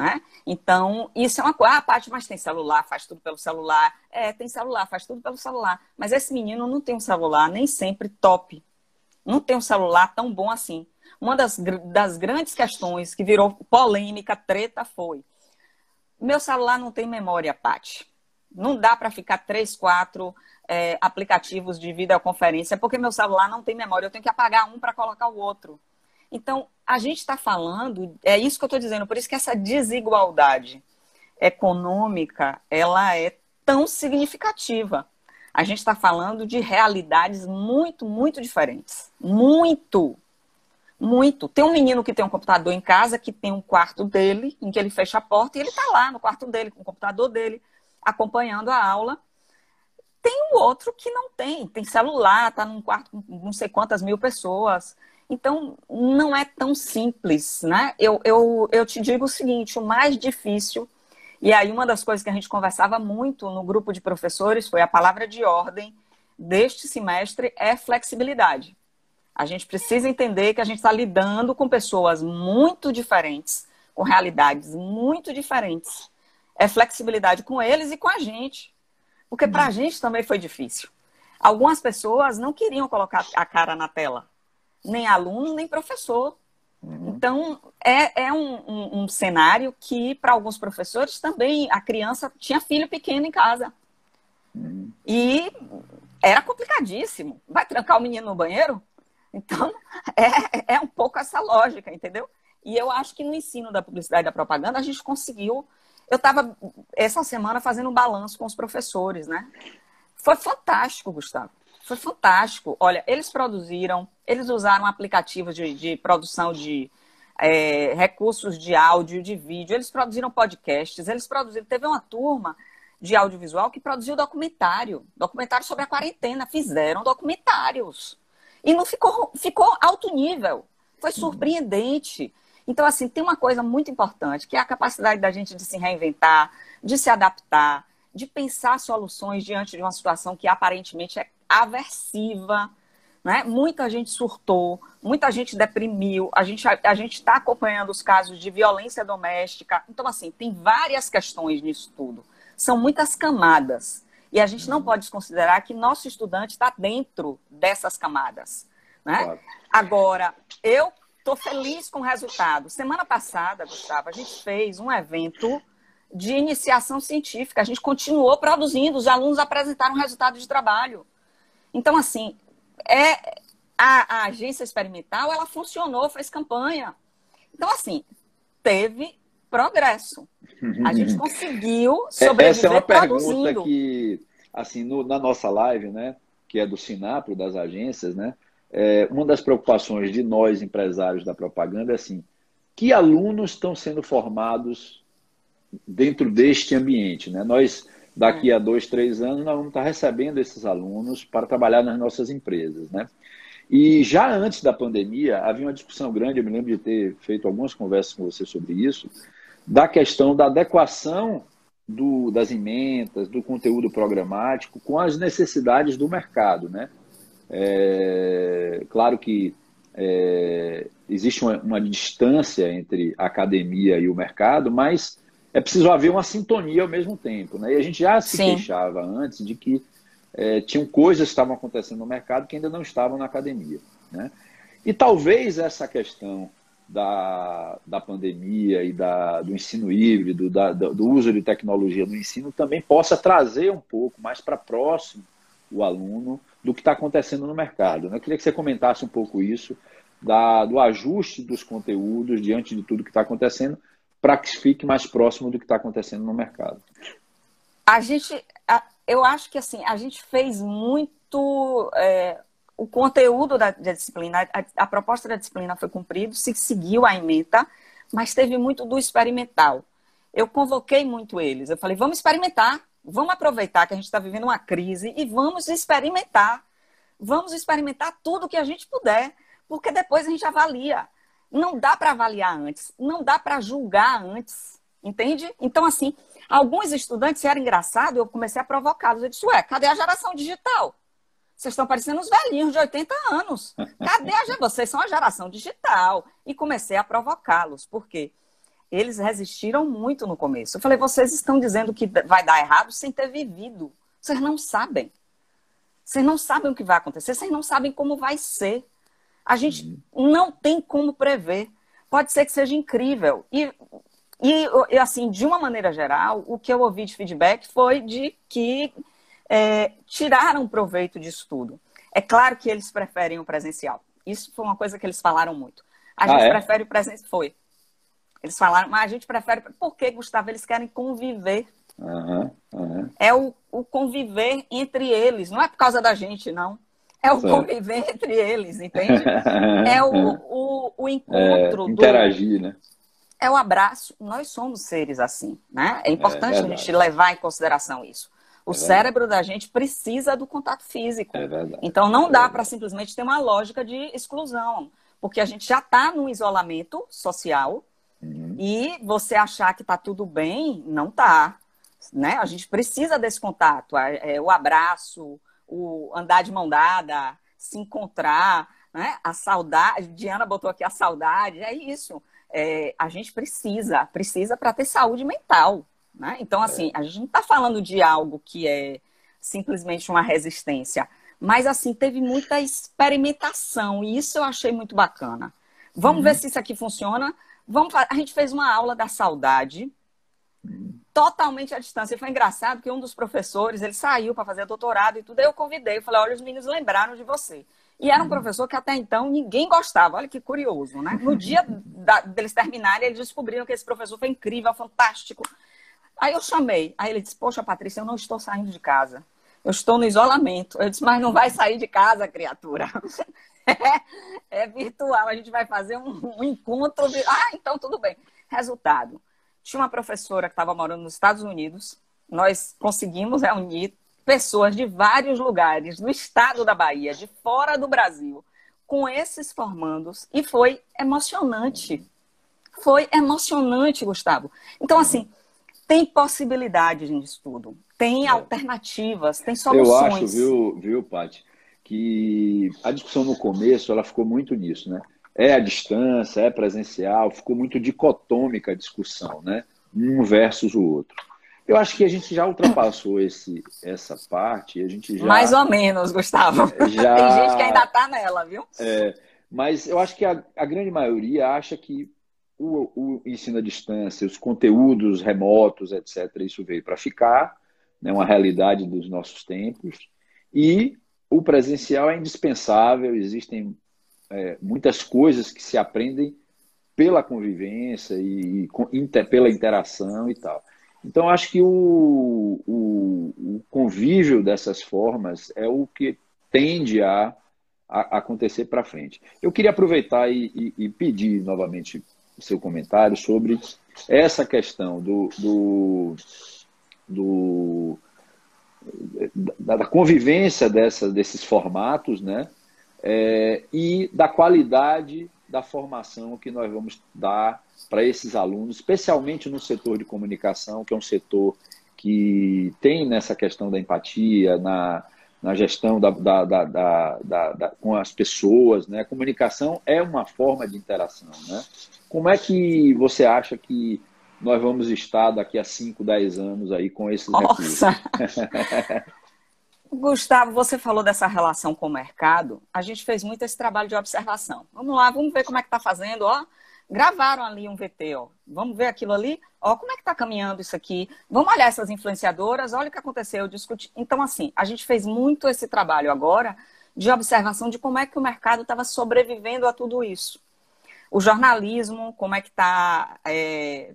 [SPEAKER 2] Né? Então, isso é uma coisa. Ah, parte, mas tem celular, faz tudo pelo celular. É, tem celular, faz tudo pelo celular. Mas esse menino não tem um celular nem sempre top. Não tem um celular tão bom assim. Uma das, das grandes questões que virou polêmica, treta, foi: meu celular não tem memória, Paty. Não dá para ficar três, quatro é, aplicativos de videoconferência, porque meu celular não tem memória. Eu tenho que apagar um para colocar o outro. Então, a gente está falando, é isso que eu estou dizendo, por isso que essa desigualdade econômica, ela é tão significativa. A gente está falando de realidades muito, muito diferentes. Muito. Muito. Tem um menino que tem um computador em casa, que tem um quarto dele, em que ele fecha a porta e ele está lá no quarto dele, com o computador dele, acompanhando a aula. Tem o outro que não tem, tem celular, está num quarto com não sei quantas mil pessoas. Então, não é tão simples, né? Eu, eu, eu te digo o seguinte, o mais difícil, e aí uma das coisas que a gente conversava muito no grupo de professores foi a palavra de ordem deste semestre é flexibilidade. A gente precisa entender que a gente está lidando com pessoas muito diferentes, com realidades muito diferentes. É flexibilidade com eles e com a gente. Porque para a uhum. gente também foi difícil. Algumas pessoas não queriam colocar a cara na tela nem aluno, nem professor. Uhum. Então, é, é um, um, um cenário que, para alguns professores, também a criança tinha filho pequeno em casa. Uhum. E era complicadíssimo. Vai trancar o menino no banheiro? Então, [laughs] é, é um pouco essa lógica, entendeu? E eu acho que no ensino da publicidade e da propaganda a gente conseguiu. Eu estava essa semana fazendo um balanço com os professores, né? Foi fantástico, Gustavo. Foi fantástico. Olha, eles produziram, eles usaram aplicativos de, de produção de é, recursos de áudio, de vídeo, eles produziram podcasts, eles produziram. Teve uma turma de audiovisual que produziu documentário, documentário sobre a quarentena, fizeram documentários. E não ficou, ficou alto nível. Foi surpreendente. Então, assim, tem uma coisa muito importante, que é a capacidade da gente de se reinventar, de se adaptar, de pensar soluções diante de uma situação que aparentemente é aversiva. Né? Muita gente surtou, muita gente deprimiu, a gente a está acompanhando os casos de violência doméstica. Então, assim, tem várias questões nisso tudo. São muitas camadas. E a gente não pode desconsiderar que nosso estudante está dentro dessas camadas. Né? Claro. Agora, eu estou feliz com o resultado. Semana passada, Gustavo, a gente fez um evento de iniciação científica. A gente continuou produzindo, os alunos apresentaram resultado de trabalho. Então, assim, é, a, a agência experimental, ela funcionou, fez campanha. Então, assim, teve progresso. A gente conseguiu sobreviver
[SPEAKER 1] Essa é uma
[SPEAKER 2] produzindo.
[SPEAKER 1] pergunta que, assim, no, na nossa live, né, que é do Sinapro, das agências, né, é, uma das preocupações de nós, empresários da propaganda, é assim, que alunos estão sendo formados dentro deste ambiente, né? Nós daqui a dois, três anos, nós vamos estar recebendo esses alunos para trabalhar nas nossas empresas, né? E já antes da pandemia, havia uma discussão grande, eu me lembro de ter feito algumas conversas com você sobre isso, da questão da adequação do, das emendas, do conteúdo programático com as necessidades do mercado, né? É, claro que é, existe uma, uma distância entre a academia e o mercado, mas é preciso haver uma sintonia ao mesmo tempo. Né? E a gente já se Sim. queixava antes de que é, tinham coisas que estavam acontecendo no mercado que ainda não estavam na academia. Né? E talvez essa questão da, da pandemia e da, do ensino híbrido, da, do uso de tecnologia no ensino, também possa trazer um pouco mais para próximo o aluno do que está acontecendo no mercado. Né? Eu queria que você comentasse um pouco isso, da, do ajuste dos conteúdos diante de tudo que está acontecendo, para que fique mais próximo do que está acontecendo no mercado.
[SPEAKER 2] A gente, eu acho que assim, a gente fez muito. É, o conteúdo da, da disciplina, a, a, proposta da disciplina foi cumprido, se seguiu a ementa, mas teve muito do experimental. Eu convoquei muito eles. Eu falei, vamos experimentar, vamos aproveitar que a gente está vivendo uma crise e vamos experimentar. Vamos experimentar tudo que a gente puder, porque depois a gente avalia. Não dá para avaliar antes, não dá para julgar antes, entende? Então, assim, alguns estudantes, era engraçado, eu comecei a provocá-los. Eu disse, ué, cadê a geração digital? Vocês estão parecendo uns velhinhos de 80 anos. Cadê a [laughs] Vocês são a geração digital. E comecei a provocá-los. Por quê? Eles resistiram muito no começo. Eu falei, vocês estão dizendo que vai dar errado sem ter vivido. Vocês não sabem. Vocês não sabem o que vai acontecer. Vocês não sabem como vai ser. A gente não tem como prever. Pode ser que seja incrível. E, e, assim, de uma maneira geral, o que eu ouvi de feedback foi de que é, tiraram proveito disso tudo. É claro que eles preferem o presencial. Isso foi uma coisa que eles falaram muito. A ah, gente é? prefere o presencial. Foi. Eles falaram, mas a gente prefere. Por que, Gustavo? Eles querem conviver. Uhum, uhum. É o, o, conviver entre eles. Não é por causa da gente, não. É o conviver entre eles, entende? é o, [laughs] o, o encontro.
[SPEAKER 1] É, interagir, do... né?
[SPEAKER 2] É o abraço. Nós somos seres assim, né? É importante é a gente levar em consideração isso. O é cérebro da gente precisa do contato físico. É então não é dá para simplesmente ter uma lógica de exclusão, porque a gente já está num isolamento social uhum. e você achar que está tudo bem, não está. Né? A gente precisa desse contato, é, o abraço, o andar de mão dada, se encontrar, né? a saudade. Diana botou aqui a saudade, é isso. É, a gente precisa, precisa para ter saúde mental. Né? Então, assim, a gente não está falando de algo que é simplesmente uma resistência, mas, assim, teve muita experimentação e isso eu achei muito bacana. Vamos uhum. ver se isso aqui funciona. Vamos, a gente fez uma aula da saudade, totalmente à distância. E foi engraçado porque um dos professores, ele saiu para fazer doutorado e tudo, aí eu convidei, eu falei, olha, os meninos lembraram de você. E era um uhum. professor que até então ninguém gostava. Olha que curioso, né? No dia da, deles terminarem, eles descobriram que esse professor foi incrível, fantástico. Aí eu chamei. Aí ele disse: Poxa, Patrícia, eu não estou saindo de casa. Eu estou no isolamento. Eu disse: Mas não vai sair de casa, criatura. [laughs] é, é virtual. A gente vai fazer um, um encontro. De... Ah, então tudo bem. Resultado: tinha uma professora que estava morando nos Estados Unidos. Nós conseguimos reunir pessoas de vários lugares do estado da Bahia, de fora do Brasil, com esses formandos. E foi emocionante. Foi emocionante, Gustavo. Então, assim tem possibilidades de estudo, tem é. alternativas, tem soluções.
[SPEAKER 1] Eu acho, viu, viu, Paty, que a discussão no começo ela ficou muito nisso, né? É a distância, é presencial, ficou muito dicotômica a discussão, né? Um versus o outro. Eu acho que a gente já ultrapassou esse, essa parte, a gente já...
[SPEAKER 2] Mais ou menos, Gustavo. [laughs] Já... Tem gente que ainda está nela, viu?
[SPEAKER 1] É, mas eu acho que a, a grande maioria acha que o, o, ensino à distância, os conteúdos remotos, etc., isso veio para ficar, né, uma realidade dos nossos tempos. E o presencial é indispensável, existem é, muitas coisas que se aprendem pela convivência e, e inter, pela interação e tal. Então, acho que o, o, o, convívio dessas formas é o que tende a, a acontecer para frente. Eu queria aproveitar e, e, e pedir novamente seu comentário sobre essa questão do, do, do da, da, convivência dessa, desses formatos, né? É, e da qualidade da formação que nós vamos dar para esses alunos, especialmente no setor de comunicação, que é um setor que tem nessa questão da empatia, na, na gestão da, da, da, da, com as pessoas. Né? A comunicação é uma forma de interação. Né? Como é que você acha que nós vamos estar daqui a 5, 10 anos aí com esses Nossa. [laughs]
[SPEAKER 2] Gustavo, você falou dessa relação com o mercado. A gente fez muito esse trabalho de observação. Vamos lá, vamos ver como é que está fazendo. Ó, gravaram ali um VT, ó. Vamos ver aquilo ali. Ó, como é que está caminhando isso aqui? Vamos olhar essas influenciadoras. Olha o que aconteceu. Discutir. Então, assim, a gente fez muito esse trabalho agora de observação de como é que o mercado estava sobrevivendo a tudo isso o jornalismo, como é que está é,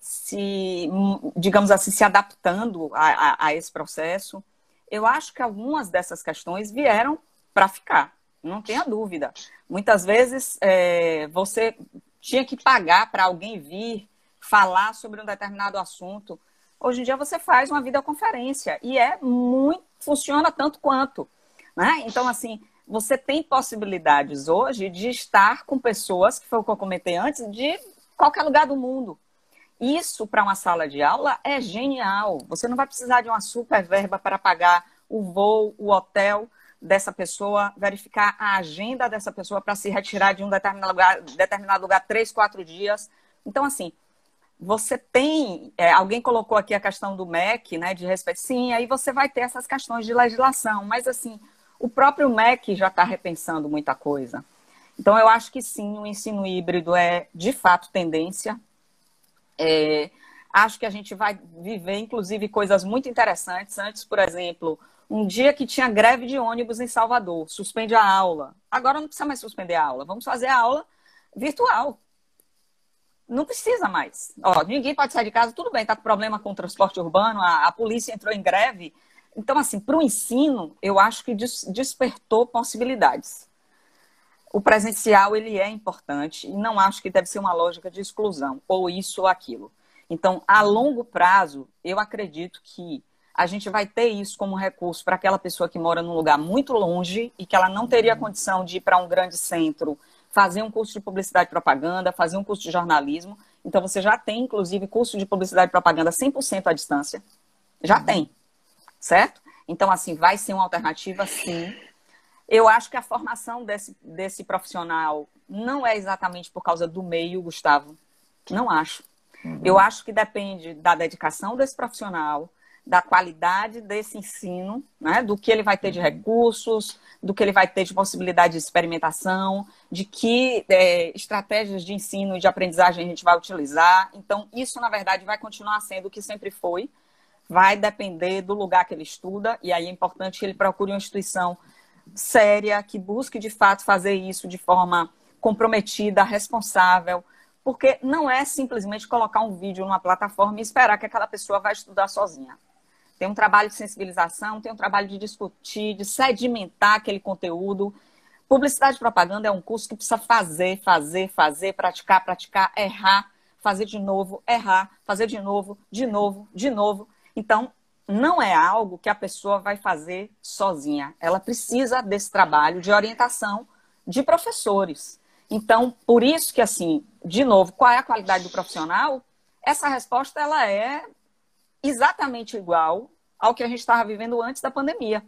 [SPEAKER 2] se, digamos assim, se adaptando a, a, a esse processo. Eu acho que algumas dessas questões vieram para ficar, não tenha dúvida. Muitas vezes é, você tinha que pagar para alguém vir falar sobre um determinado assunto. Hoje em dia você faz uma videoconferência e é muito, funciona tanto quanto. Né? Então, assim, você tem possibilidades hoje de estar com pessoas, que foi o que eu comentei antes, de qualquer lugar do mundo. Isso para uma sala de aula é genial. Você não vai precisar de uma super verba para pagar o voo, o hotel dessa pessoa, verificar a agenda dessa pessoa para se retirar de um determinado lugar, determinado lugar três, quatro dias. Então, assim, você tem. É, alguém colocou aqui a questão do MEC, né, de respeito. Sim, aí você vai ter essas questões de legislação, mas assim, o próprio MEC já está repensando muita coisa. Então, eu acho que sim, o ensino híbrido é de fato tendência. É, acho que a gente vai viver, inclusive, coisas muito interessantes. Antes, por exemplo, um dia que tinha greve de ônibus em Salvador, suspende a aula. Agora não precisa mais suspender a aula, vamos fazer a aula virtual. Não precisa mais. Ó, ninguém pode sair de casa, tudo bem, está com problema com o transporte urbano, a, a polícia entrou em greve, então, assim, para o ensino, eu acho que despertou possibilidades. O presencial, ele é importante e não acho que deve ser uma lógica de exclusão, ou isso ou aquilo. Então, a longo prazo, eu acredito que a gente vai ter isso como recurso para aquela pessoa que mora num lugar muito longe e que ela não teria condição de ir para um grande centro, fazer um curso de publicidade e propaganda, fazer um curso de jornalismo. Então, você já tem, inclusive, curso de publicidade e propaganda 100% à distância. Já tem certo? Então, assim, vai ser uma alternativa, sim. Eu acho que a formação desse, desse profissional não é exatamente por causa do meio, Gustavo. Não acho. Uhum. Eu acho que depende da dedicação desse profissional, da qualidade desse ensino, né? do que ele vai ter de uhum. recursos, do que ele vai ter de possibilidade de experimentação, de que é, estratégias de ensino e de aprendizagem a gente vai utilizar. Então, isso, na verdade, vai continuar sendo o que sempre foi, vai depender do lugar que ele estuda, e aí é importante que ele procure uma instituição séria, que busque de fato fazer isso de forma comprometida, responsável, porque não é simplesmente colocar um vídeo numa plataforma e esperar que aquela pessoa vai estudar sozinha. Tem um trabalho de sensibilização, tem um trabalho de discutir, de sedimentar aquele conteúdo. Publicidade e propaganda é um curso que precisa fazer, fazer, fazer, praticar, praticar, errar, fazer de novo, errar, fazer de novo, de novo, de novo. Então, não é algo que a pessoa vai fazer sozinha. Ela precisa desse trabalho de orientação de professores. Então, por isso que, assim, de novo, qual é a qualidade do profissional? Essa resposta ela é exatamente igual ao que a gente estava vivendo antes da pandemia.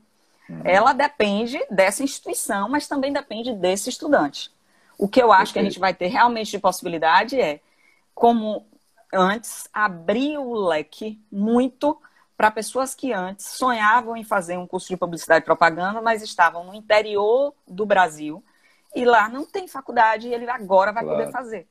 [SPEAKER 2] Uhum. Ela depende dessa instituição, mas também depende desse estudante. O que eu acho que a gente vai ter realmente de possibilidade é, como antes abrir o leque muito para pessoas que antes sonhavam em fazer um curso de publicidade e propaganda, mas estavam no interior do Brasil e lá não tem faculdade e ele agora vai claro. poder fazer.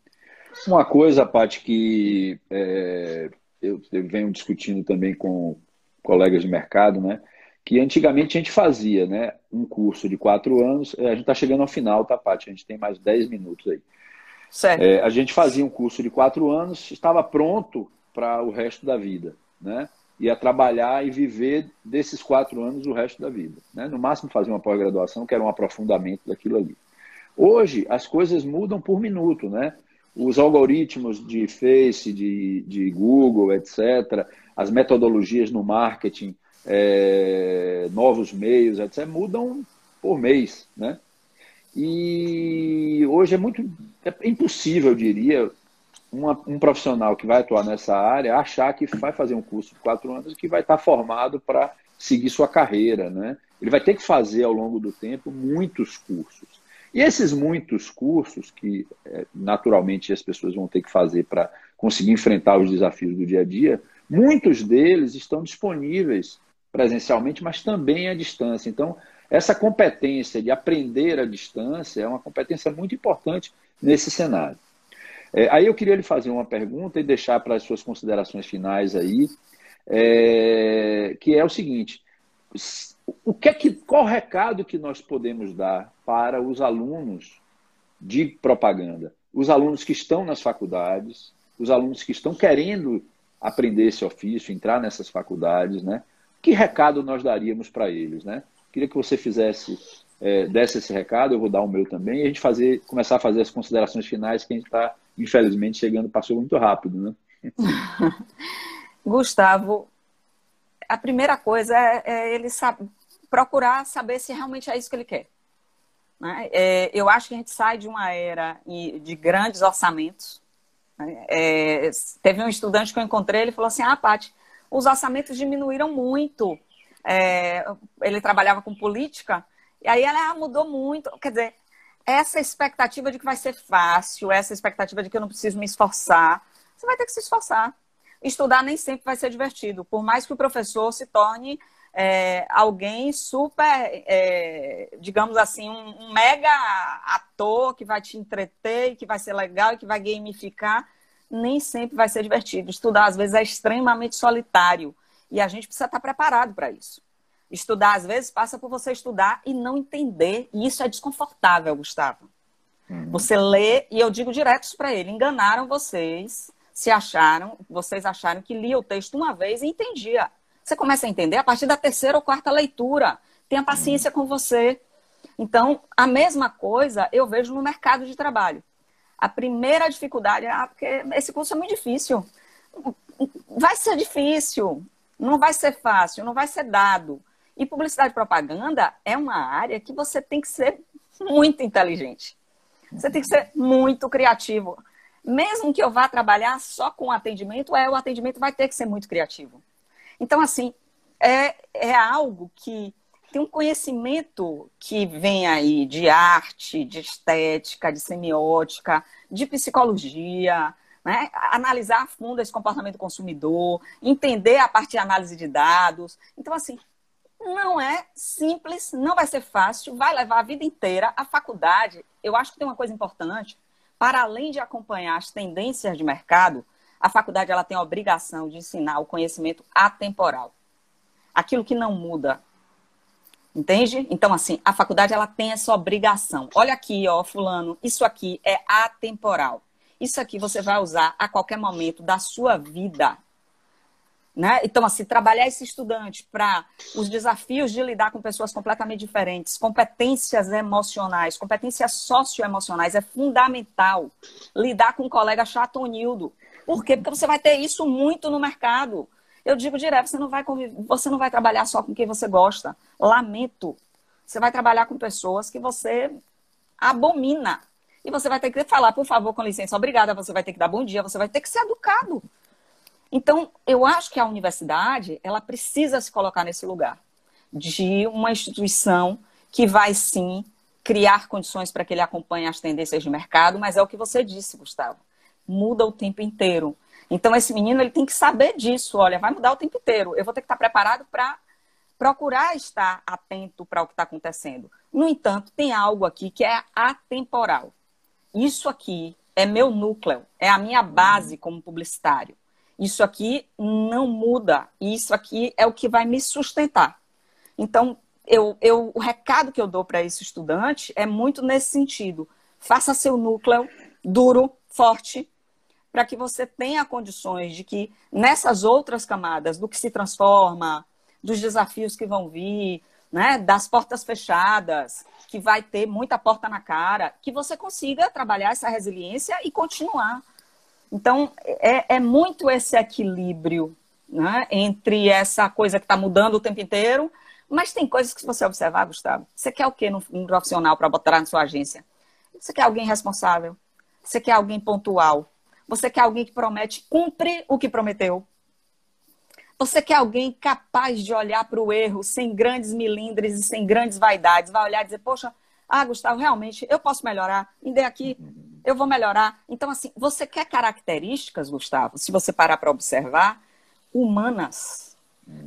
[SPEAKER 1] Uma coisa, Paty, que é, eu, eu, venho discutindo também com colegas de mercado, né? Que antigamente a gente fazia, né? Um curso de quatro anos, a gente está chegando ao final, tá, Paty? A gente tem mais dez minutos aí. É, a gente fazia um curso de quatro anos, estava pronto para o resto da vida, né? Ia trabalhar e viver desses quatro anos o resto da vida. Né? No máximo fazer uma pós-graduação, que era um aprofundamento daquilo ali. Hoje, as coisas mudam por minuto, né? Os algoritmos de Face, de, de Google, etc., as metodologias no marketing, é, novos meios, etc., mudam por mês, né? E hoje é muito é impossível, eu diria, uma, um profissional que vai atuar nessa área achar que vai fazer um curso de quatro anos e que vai estar formado para seguir sua carreira. Né? Ele vai ter que fazer ao longo do tempo muitos cursos. E esses muitos cursos, que é, naturalmente as pessoas vão ter que fazer para conseguir enfrentar os desafios do dia a dia, muitos deles estão disponíveis presencialmente, mas também à distância. Então, essa competência de aprender à distância é uma competência muito importante nesse cenário. É, aí eu queria lhe fazer uma pergunta e deixar para as suas considerações finais aí, é, que é o seguinte: o que é que, qual recado que nós podemos dar para os alunos de propaganda, os alunos que estão nas faculdades os alunos que estão querendo aprender esse ofício, entrar nessas faculdades, né? Que recado nós daríamos para eles, né? Queria que você fizesse, é, desse esse recado, eu vou dar o meu também, e a gente fazer, começar a fazer as considerações finais, que a gente está, infelizmente, chegando, passou muito rápido, né? [laughs]
[SPEAKER 2] Gustavo, a primeira coisa é, é ele sabe, procurar saber se realmente é isso que ele quer. Né? É, eu acho que a gente sai de uma era de grandes orçamentos. Né? É, teve um estudante que eu encontrei, ele falou assim, ah, Paty, os orçamentos diminuíram muito. É, ele trabalhava com política, e aí ela ah, mudou muito. Quer dizer, essa expectativa de que vai ser fácil, essa expectativa de que eu não preciso me esforçar, você vai ter que se esforçar. Estudar nem sempre vai ser divertido, por mais que o professor se torne é, alguém super, é, digamos assim, um, um, mega ator que vai te entreter, que vai ser legal que vai gamificar, nem sempre vai ser divertido. Estudar, às vezes, é extremamente solitário e a gente precisa estar preparado para isso. Estudar, às vezes, passa por você estudar e não entender, e isso é desconfortável, Gustavo. Uhum. Você lê, e eu digo direto para ele: enganaram vocês, se acharam, vocês acharam que lia o texto uma vez e entendia. Você começa a entender a partir da terceira ou quarta leitura. Tenha paciência com você. Então, a mesma coisa eu vejo no mercado de trabalho. A primeira dificuldade é ah, porque esse curso é muito difícil. Vai ser difícil, não vai ser fácil, não vai ser dado. E publicidade e propaganda é uma área que você tem que ser muito inteligente. Você tem que ser muito criativo. Mesmo que eu vá trabalhar só com atendimento, é, o atendimento vai ter que ser muito criativo. Então, assim, é, é algo que tem um conhecimento que vem aí de arte, de estética, de semiótica, de psicologia, né? analisar a fundo esse comportamento do consumidor, entender a parte de análise de dados. Então, assim, não é simples, não vai ser fácil, vai levar a vida inteira. A faculdade, eu acho que tem uma coisa importante, para além de acompanhar as tendências de mercado, a faculdade ela tem a obrigação de ensinar o conhecimento atemporal. Aquilo que não muda. Entende? Então, assim, a faculdade ela tem essa obrigação. Olha aqui, ó, fulano, isso aqui é atemporal. Isso aqui você vai usar a qualquer momento da sua vida. Né? Então, assim, trabalhar esse estudante para os desafios de lidar com pessoas completamente diferentes, competências emocionais, competências socioemocionais, é fundamental. Lidar com um colega chatonildo, por quê? Porque você vai ter isso muito no mercado. Eu digo direto, você não vai conviver, você não vai trabalhar só com quem você gosta. Lamento. Você vai trabalhar com pessoas que você abomina. E você vai ter que falar, por favor, com licença, obrigada, você vai ter que dar bom dia, você vai ter que ser educado. Então, eu acho que a universidade, ela precisa se colocar nesse lugar de uma instituição que vai sim criar condições para que ele acompanhe as tendências de mercado, mas é o que você disse, Gustavo muda o tempo inteiro. Então, esse menino ele tem que saber disso. Olha, vai mudar o tempo inteiro. Eu vou ter que estar preparado para procurar estar atento para o que está acontecendo. No entanto, tem algo aqui que é atemporal. Isso aqui é meu núcleo, é a minha base como publicitário. Isso aqui não muda. Isso aqui é o que vai me sustentar. Então, eu, eu, o recado que eu dou para esse estudante é muito nesse sentido. Faça seu núcleo duro, forte, para que você tenha condições de que nessas outras camadas do que se transforma, dos desafios que vão vir, né, das portas fechadas, que vai ter muita porta na cara, que você consiga trabalhar essa resiliência e continuar. Então, é, é muito esse equilíbrio né, entre essa coisa que está mudando o tempo inteiro, mas tem coisas que se você observar, Gustavo, você quer o quê num profissional para botar na sua agência? Você quer alguém responsável? Você quer alguém pontual? Você quer alguém que promete, cumpre o que prometeu. Você quer alguém capaz de olhar para o erro sem grandes milindres e sem grandes vaidades. Vai olhar e dizer, poxa, ah, Gustavo, realmente, eu posso melhorar. Indê aqui, eu vou melhorar. Então, assim, você quer características, Gustavo, se você parar para observar, humanas,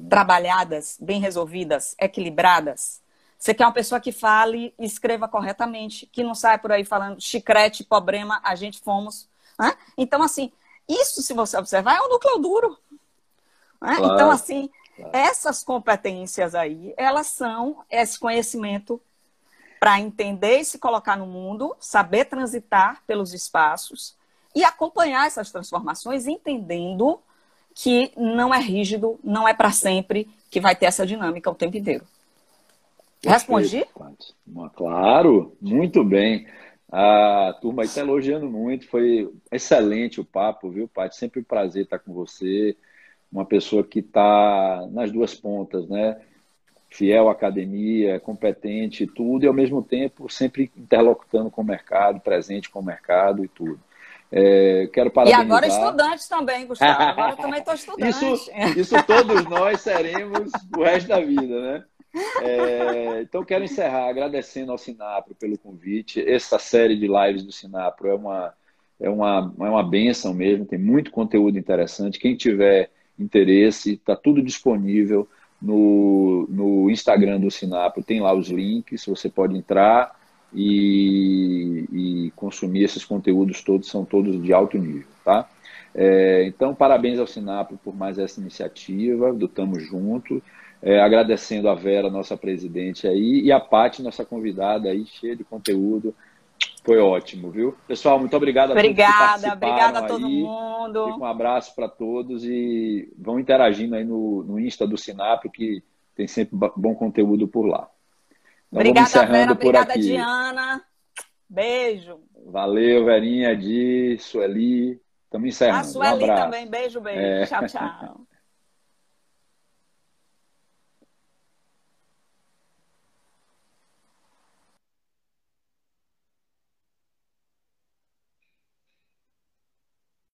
[SPEAKER 2] trabalhadas, bem resolvidas, equilibradas. Você quer uma pessoa que fale e escreva corretamente, que não saia por aí falando chicrete, problema, a gente fomos. Né? Então, assim, isso, se você observar, é um núcleo duro. Né? Claro, então, assim, claro. essas competências aí, elas são esse conhecimento para entender e se colocar no mundo, saber transitar pelos espaços, e acompanhar essas transformações, entendendo que não é rígido, não é para sempre, que vai ter essa dinâmica o tempo inteiro. Respondi?
[SPEAKER 1] Claro, muito bem. A turma está elogiando muito, foi excelente o papo, viu, Paty? Sempre um prazer estar com você, uma pessoa que está nas duas pontas, né? Fiel à academia, competente, tudo, e ao mesmo tempo sempre interlocutando com o mercado, presente com o mercado e tudo. É, quero parabenizar.
[SPEAKER 2] E agora estudante também, Gustavo. Agora também estou estudante.
[SPEAKER 1] Isso, isso todos nós seremos o resto da vida, né? É, então, quero encerrar agradecendo ao Sinapro pelo convite. Essa série de lives do Sinapro é uma, é uma, é uma benção mesmo, tem muito conteúdo interessante. Quem tiver interesse, está tudo disponível no, no Instagram do Sinapro, tem lá os links, você pode entrar e, e consumir esses conteúdos todos, são todos de alto nível, tá? É, então, parabéns ao Sinapro por mais essa iniciativa do Tamo Junto. É, agradecendo a Vera, nossa presidente aí, e a Paty, nossa convidada aí, cheia de conteúdo. Foi ótimo, viu? Pessoal, muito obrigado a
[SPEAKER 2] obrigada, todos Obrigada a todo
[SPEAKER 1] aí.
[SPEAKER 2] mundo.
[SPEAKER 1] Fica um abraço para todos e vão interagindo aí no, no Insta do Sinap, que tem sempre bom conteúdo por lá.
[SPEAKER 2] Então, obrigada, Vera. Obrigada, aqui. Diana. Beijo.
[SPEAKER 1] Valeu, Verinha, Di, Sueli. Estamos encerrando. A
[SPEAKER 2] Sueli um também. Beijo, beijo. É. Tchau, [laughs] tchau.